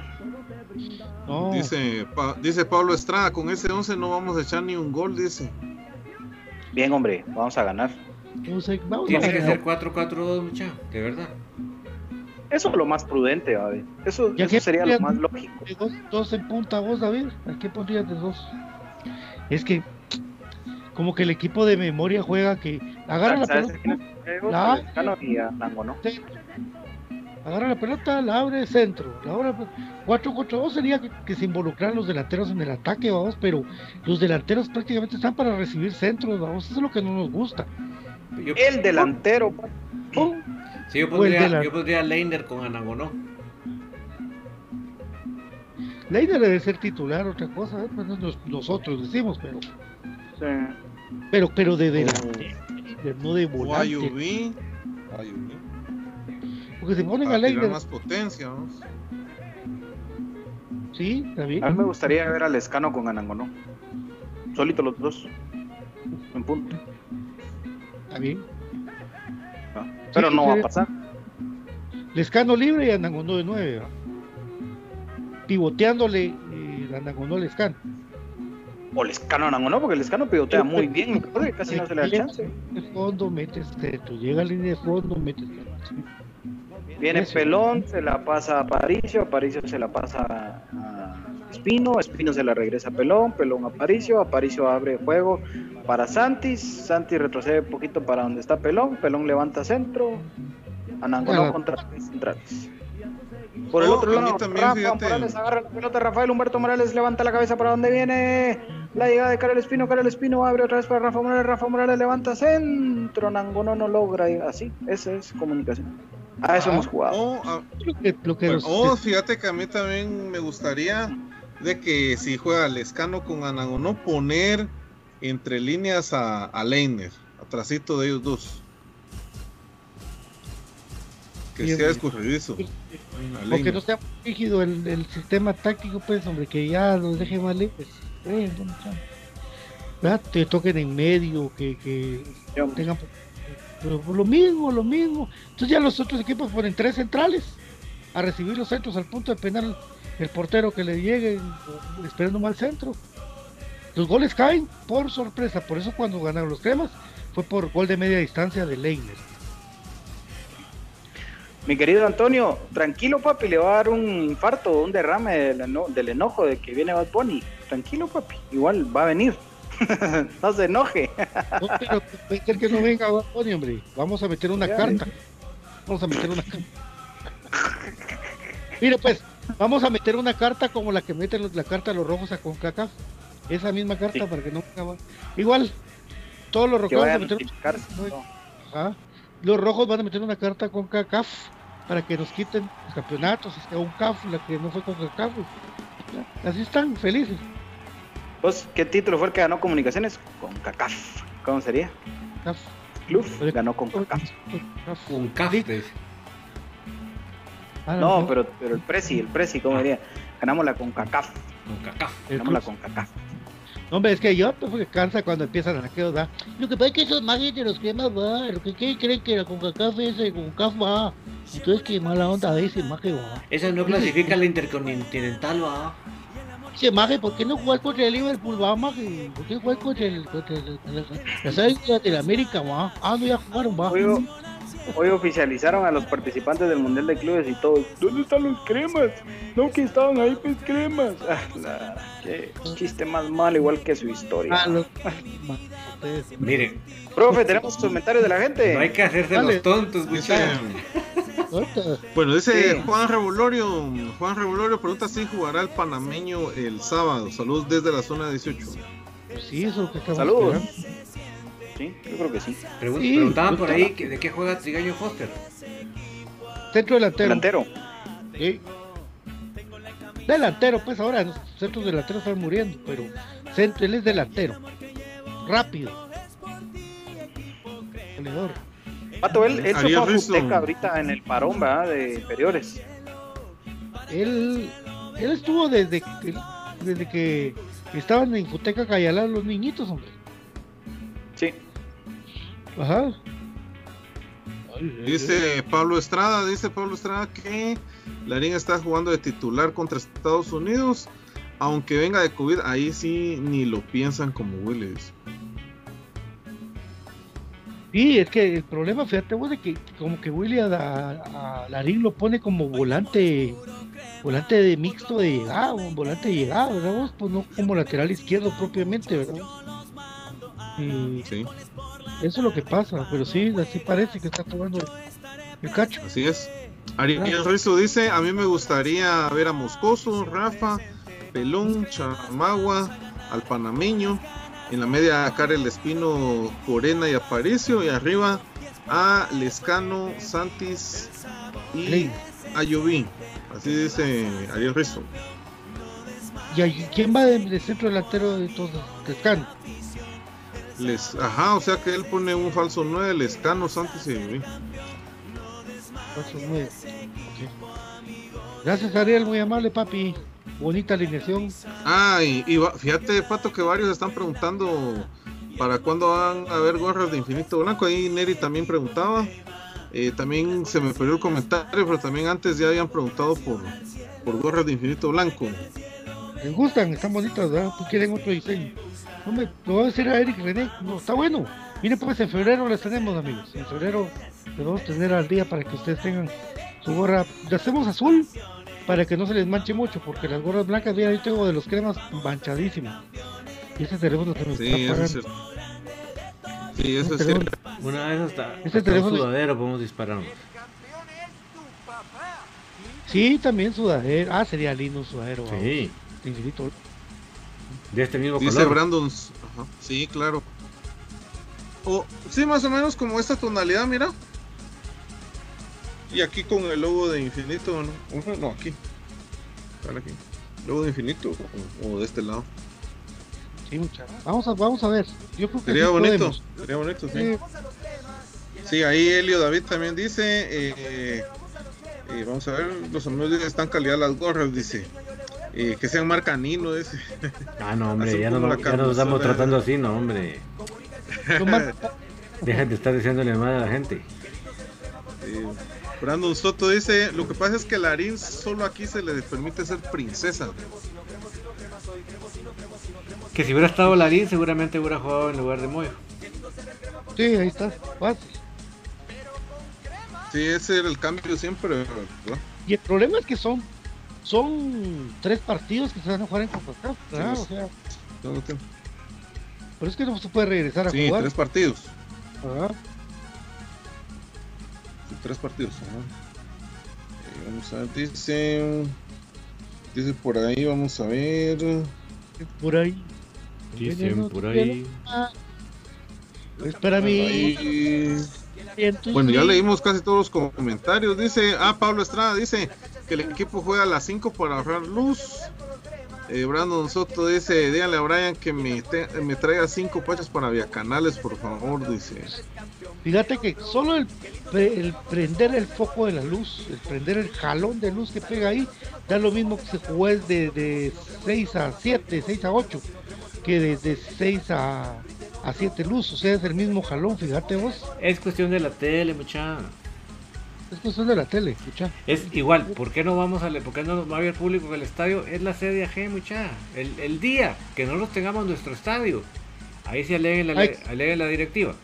No, Dice, Pa- dice Pablo Estrada, con ese 11 no vamos a echar ni un gol, dice. Bien, hombre, vamos a ganar. no sé, vamos a Tiene que ser 4-4-2, mucha, de verdad. Eso es lo más prudente, David. Eso, Ya eso sería lo más lógico. de dos, dos en punta vos, David. ¿A qué pondrías de dos? Es que como que el equipo de memoria juega que agarra la pelota, la, agarra la pelota, la abre centro, la abre 4-4-2 sería que, se involucraran los delanteros en el ataque, vamos, pero los delanteros prácticamente están para recibir centros, vamos, eso es lo que no nos gusta. el delantero. Sí, yo pondría, yo pondría Leiner con Anagonó. Leiner debe ser titular, otra cosa, ¿eh? pues nosotros decimos, pero. Pero, pero de delantero, no de volante. Porque se ponen a Leiner. más potencia, ¿no? Sí, bien. A mí me gustaría ver al Escano con Anangonó. Solito los dos. En punto. Está bien. Pero no va a pasar. Lescano libre y Anangonó de nueve. Pivoteándole eh, Anangonó Lescano. O Lescano Anangonó, porque Lescano pivotea muy bien. Casi no se le da chance. De fondo metes tú Llega a línea de fondo, metes Viene Pelón, se la pasa a Aparicio, Aparicio se la pasa a Espino, Espino se la regresa a Pelón, Pelón a Aparicio, Aparicio abre juego para Santis, Santis retrocede un poquito para donde está Pelón, Pelón levanta centro, Anangonó contra centrales. Por el oh, otro lado, Rafa Morales agarra la pelota, Rafael Humberto Morales levanta la cabeza para donde viene la llegada de Karel Espino, Karel Espino abre otra vez para Rafa Morales, Rafa Morales levanta centro, Anangonó no logra, así, esa es comunicación. A eso hemos jugado. O, fíjate que a mí también me gustaría de que si juega Lescano con Anagonó, poner entre líneas a, a Leiner, atrásito de ellos dos. Que sea escurridizo. Porque no sea rígido el, el, sistema táctico, pues, hombre, que ya los deje más libres. Eh, te toquen en medio, que, que tengan pero lo mismo, lo mismo. Entonces ya los otros equipos ponen tres centrales a recibir los centros al punto de penal el portero que le llegue esperando mal centro. Los goles caen por sorpresa, por eso cuando ganaron los cremas fue por gol de media distancia de Leiner. Mi querido Antonio, tranquilo papi, le va a dar un infarto, un derrame del, enojo de que viene Bad Bunny. Tranquilo papi, igual va a venir. <laughs> no se enoje. no, pero que no venga hombre. Vamos a meter una carta. Vamos a meter una carta. Mire, pues, vamos a meter una carta como la que mete la carta de los rojos a CONCACAF. Esa misma carta para que no venga. Igual, todos los rojos van a meter una... Los rojos van a meter una carta con CACAF para que nos quiten los campeonatos. Es que un CAF, la que no fue con CACAF. Así están, felices. ¿qué título fue el que ganó Comunicaciones? Con CACAF. ¿Cómo sería? CAF. Club ganó con CACAF. Con CAF. Ah, no, pero, pero el Prezi, el Prezi, ¿cómo diría? Ganamos la con CACAF. Con CACAF. Ganamos la con CACAF. Hombre, es que yo pues, cansa cuando empiezan a quedar. Lo que pasa es que esos magos de los cremas va, lo que creen que la CONCACAF es el CONCACAF va. Entonces qué mala onda ese maje va. Esa no clasifica la intercontinental va. Che, maje, ¿por qué no jugar contra el Liverpool, va, maje? ¿Por qué jugar contra el, contra el, la de la América, va? Ah, no, ya jugaron, va. Hoy, oficializaron a los participantes del Mundial de Clubes y todos. ¿Dónde están los cremas? No, que estaban ahí, pues, cremas. Ah, la, qué chiste más malo, igual que su historia. Ah, los... Miren. Profe, tenemos comentarios de la gente. No hay que hacerse los tontos, muchachos. Bueno, dice Juan Revolurio, Juan Revolurio pregunta si jugará el panameño el sábado. Saludos desde la zona 18. sí, eso que Saludos. Sí, yo creo que sí. preguntaban por ahí de qué juega Trigaño Foster. Centro delantero. Delantero. Sí. Delantero, pues ahora los centros delanteros están muriendo, pero centro, él es delantero. Rápido. Goleador. Pato, él, él se fue a ahorita en el parón, ¿verdad? De inferiores. Él, él estuvo desde, desde que estaban en Futeca Cayalá los niñitos, hombre. Ajá. Dice Pablo Estrada, dice Pablo Estrada que Larín está jugando de titular contra Estados Unidos, aunque venga de COVID, ahí sí ni lo piensan como Willis. Sí, es que el problema, fíjate vos, de que como que Willy a, Larín lo pone como volante, volante de mixto de llegada, un volante de llegada, ¿verdad vos? Pues no como lateral izquierdo propiamente, ¿verdad? Y sí. Eso es lo que pasa, pero sí, así parece que está jugando el cacho. Así es. Ariel Rizo dice, a mí me gustaría ver a Moscoso, Rafa, Pelón, Chamagua, al panameño, en la media Karel Espino, Corena y Aparicio, y arriba a Lescano, Santis y. Así dice Ariel Rizo. ¿Y quién va de, centro delantero de todos? Lescano. Les, ajá, o sea que él pone un falso 9, Lescano, Santis y. Falso 9. Gracias Ariel, muy amable papi. Bonita alineación. Ah, y, fíjate, Pato, que varios están preguntando para cuándo van a haber gorras de infinito blanco. Ahí Neri también preguntaba. Eh, también se me perdió el comentario, pero también antes ya habían preguntado por, por gorras de infinito blanco. Les gustan, están bonitas, ¿verdad? Pues quieren otro diseño. No me, lo voy a decir a Eric René, no, está bueno. Miren, pues en febrero las tenemos, amigos. En febrero les vamos a tener al día para que ustedes tengan su gorra. Le hacemos azul para que no se les manche mucho, porque las gorras blancas, mira, yo tengo de los cremas manchadísimas. Y ese teléfono se me sí, está eso Sí, eso es cierto. Una vez hasta, este teléfono... sudadero podemos dispararnos. Sí, también sudadero. Ah, sería lindo un sudadero. Sí. De este mismo Dice color. Brandon. Ajá. Sí, claro. O, sí, más o menos como esta tonalidad, mira. Y aquí con el logo de infinito, ¿no? No, aquí. aquí. Logo de infinito o, de este lado. Sí, mucha. Vamos a, vamos a ver. Yo creo que sería bonito. Sería bonito, sí. sí. ahí Elio David también dice. Eh, eh, vamos a ver, los amigos dicen están calidad las gorras, dice. Eh, que sean marca Nino, dice. Ah, no, hombre, ya, no, ya nos estamos tratando así, no, hombre. <laughs> Dejen de estar diciéndole mal a la gente. Brandon Soto dice, lo que pasa es que Larín solo aquí se le permite ser princesa. Que si hubiera estado Larín seguramente hubiera jugado en lugar de Moyo. Sí, ahí está, fácil. Sí, ese era el cambio siempre. Y el problema es que son son tres partidos que se van a jugar en CONCACAF, o sea, pero es que no se puede regresar a sí, jugar. tres partidos. Ajá tres partidos. Eh, vamos a ver, dice. Dice por ahí, vamos a ver. Por ahí. Dicen por ahí. Espera mí. Bueno, ya leímos casi todos los comentarios. Dice, ah, Pablo Estrada dice que el equipo juega a las 5 para ahorrar luz. Eh, Brandon Soto dice, díganle a Brian que me, me traiga cinco pachas para Viacanales, por favor, dice. Fíjate que solo el, prender el foco de la luz, el prender el jalón de luz que pega ahí, da lo mismo que se jugó de, de 6 a 7, 6 a 8, que de, 6 a, a 7 luz, o sea, es el mismo jalón, fíjate vos. Es cuestión de la tele, mucha. Es cuestión de la tele, escucha. Es igual, ¿por qué no vamos a por qué no va a haber público en el estadio? Es la CDAG, mucha. El, el día que no nos tengamos nuestro estadio, ahí se alegue la, la directiva.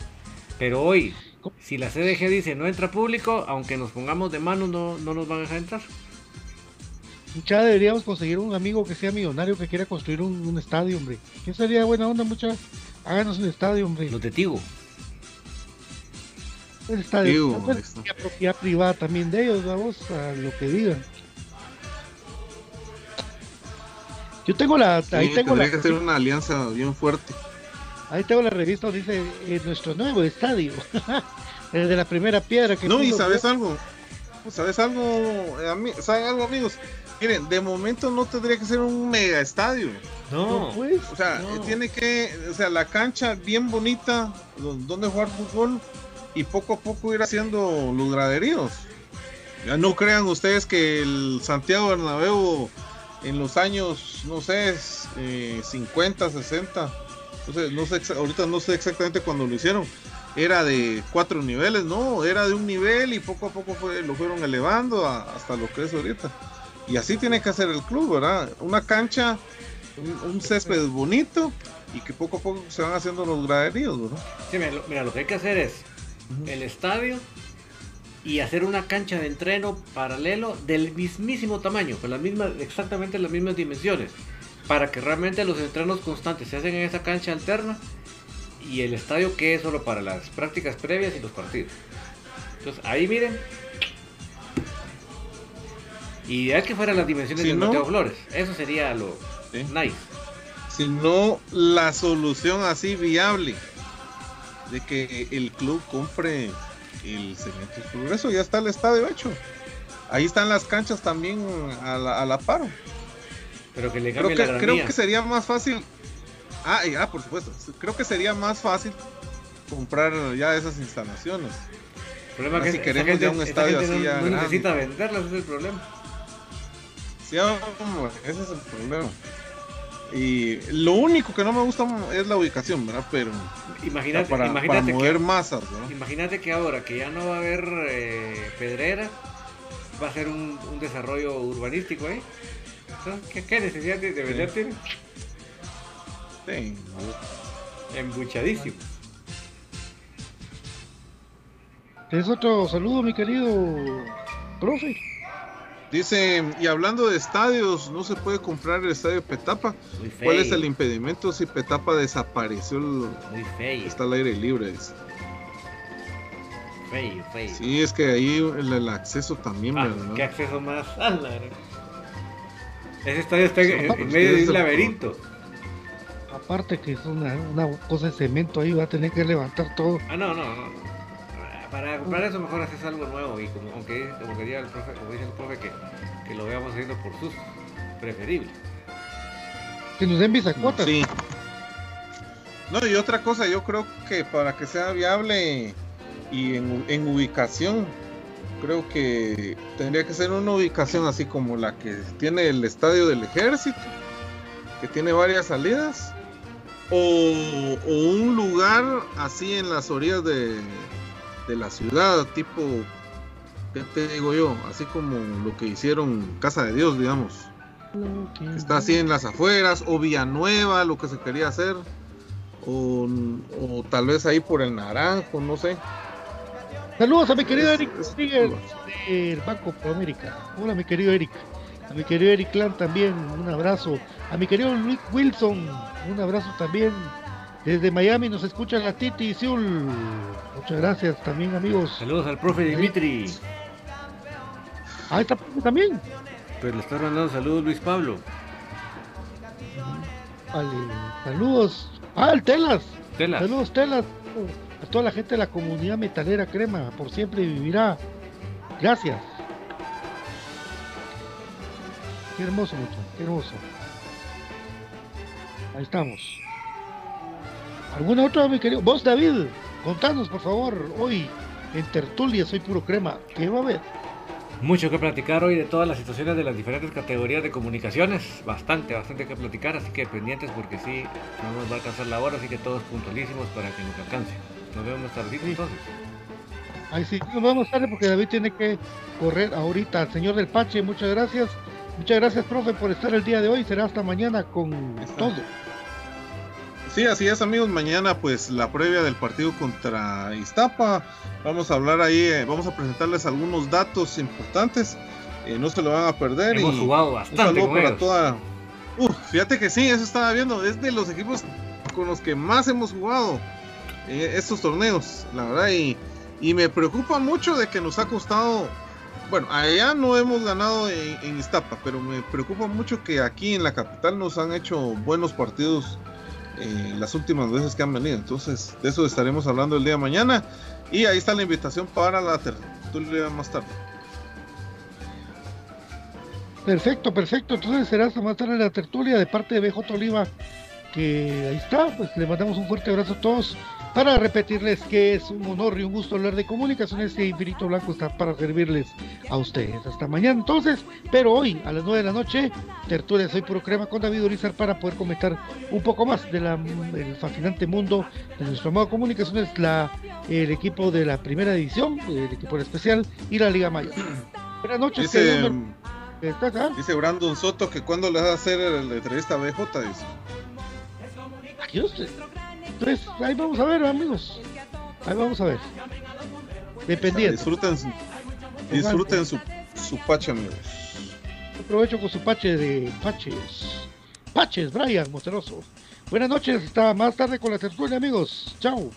Pero hoy, si la CDG dice no entra público, aunque nos pongamos de mano, no, no nos van a dejar entrar. Mucha deberíamos conseguir un amigo que sea millonario que quiera construir un, estadio, hombre. ¿Qué sería buena onda, mucha? Háganos un estadio, hombre. Los de Tigo. El estadio. propiedad privada también de ellos, vamos a lo que digan. Yo tengo la. ahí tengo la. que hacer una alianza bien fuerte. Ahí tengo la revista donde dice en nuestro nuevo estadio. <laughs> de la primera piedra que. No, y sabes algo. ¿Sabes algo? Eh, ¿Saben algo, amigos? Miren, de momento no tendría que ser un mega estadio. No, pues. O sea, tiene que. O sea, la cancha bien bonita, donde jugar fútbol y poco a poco ir haciendo los graderíos. Ya no crean ustedes que el Santiago Bernabéu en los años, no sé, 50, 60, no sé, ahorita no sé exactamente cuando lo hicieron, era de cuatro niveles, no, era de un nivel y poco a poco fue, lo fueron elevando hasta lo que es ahorita. Y así tiene que hacer el club, ¿verdad? Una cancha, un, césped bonito y que poco a poco se van haciendo los graderíos, ¿verdad? Sí, mira, lo que hay que hacer es el estadio y hacer una cancha de entreno paralelo del mismísimo tamaño, con las mismas, exactamente las mismas dimensiones, para que realmente los entrenos constantes se hacen en esa cancha alterna y el estadio que es solo para las prácticas previas y los partidos. Entonces ahí miren. Ya que fueran las dimensiones de Mateo Flores, eso sería lo nice. Si no, la solución así viable de que el club compre el cemento progreso, ya está el estadio hecho. Ahí están las canchas también a la, a la paro. Pero que le creo que, creo que sería más fácil. Ah, ya, por supuesto. Creo que sería más fácil comprar ya esas instalaciones. El problema es que si queremos ya un estadio así no, ya necesita venderlas, ese es el problema. Sí, ese es el problema. Y lo único que no me gusta es la ubicación, ¿verdad? Pero imagínate, para, imagínate mover masas, Imagínate que ahora que ya no va a haber eh, pedrera, va a ser un, desarrollo urbanístico, ¿eh? ¿qué, ¿qué, necesidad de, vender tiene? Sí. Embuchadísimo. Es otro saludo, mi querido profe. Dice, y hablando de estadios, no se puede comprar el estadio Petapa. ¿Cuál es el impedimento si Petapa desapareció? Muy feo. Está al aire libre. Dice. Feo, feo. Sí, es que ahí el, acceso también, ah, ¿verdad? ¿Qué acceso más? <laughs> Ese estadio está en, medio de un laberinto. Aparte que es una, una cosa de cemento ahí, va a tener que levantar todo. Ah, no, no, no para comprar eso mejor haces algo nuevo y como, aunque, como quería el profe, como dice el profe, que, que lo veamos haciendo por sus preferible. Que nos den bisacotas. Sí. No, y otra cosa, yo creo que para que sea viable y en, en ubicación, creo que tendría que ser una ubicación así como la que tiene el estadio del ejército, que tiene varias salidas, o, o un lugar así en las orillas de, de la ciudad, tipo, ¿qué te digo yo? Así como lo que hicieron Casa de Dios, digamos. está así en las afueras, o Villanueva, lo que se quería hacer, o, tal vez ahí por el Naranjo, no sé. Saludos a mi querido Eric del Banco Proamérica. Hola, mi querido Eric. A mi querido Eric Clan también, un abrazo. A mi querido Luis Wilson, un abrazo también. Desde Miami nos escucha la Titi Zul. Muchas gracias también, amigos. Saludos al profe Dimitri. Ah, está también. Pues le está mandando saludos Luis Pablo. Vale, saludos. Ah, el Telas. Telas. Saludos, Telas. A toda la gente de la comunidad metalera crema. Por siempre vivirá. Gracias. Qué hermoso, mucho. Qué hermoso. Ahí estamos. ¿Alguna otra, mi querido? Vos, David, contanos, por favor, hoy en Tertulia Soy Puro Crema, ¿qué va a haber? Mucho que platicar hoy de todas las situaciones de las diferentes categorías de comunicaciones. Bastante, bastante que platicar, así que pendientes porque sí, no nos va a alcanzar la hora, así que todos puntualísimos para que nos alcance. Nos vemos más tardito entonces. Ay, sí, nos vemos tarde porque David tiene que correr ahorita. Al señor del Pache, muchas gracias. Muchas gracias, profe, por estar el día de hoy. Será hasta mañana con todo. Sí, así es amigos, mañana pues la previa del partido contra Iztapa, vamos a hablar ahí, eh, vamos a presentarles algunos datos importantes, eh, no se lo van a perder. Hemos jugado bastante. Un para toda... Uf, fíjate que sí, eso estaba viendo, es de los equipos con los que más hemos jugado eh, estos torneos, la verdad, y, y, me preocupa mucho de que nos ha costado, bueno, allá no hemos ganado en, en Iztapa, pero me preocupa mucho que aquí en la capital nos han hecho buenos partidos eh, las últimas veces que han venido. Entonces, de eso estaremos hablando el día de mañana. Y ahí está la invitación para la tertulia más tarde. Perfecto, perfecto. Entonces será hasta más tarde la tertulia de parte de BJ Oliva. Que ahí está, pues le mandamos un fuerte abrazo a todos para repetirles que es un honor y un gusto hablar de comunicaciones y Infinito Blanco está para servirles a ustedes. Hasta mañana entonces, pero hoy a las 9 de la noche, tertulia Soy Puro Crema con David Urizar para poder comentar un poco más del fascinante mundo de nuestro amado comunicaciones, la, el equipo de la primera división, el equipo especial y la Liga Mayor. <clears throat> Buenas noches. Dice, dice Brandon Soto que cuando le va a hacer la entrevista a BJ, dice. Adiós. Entonces, ahí vamos a ver, amigos. Ahí vamos a ver. Dependiendo. Disfruten, disfruten su, su pache, amigos. Aprovecho con su pache de paches. Paches, Brian Monteroso. Buenas noches, hasta más tarde con la tertulia, amigos. Chao.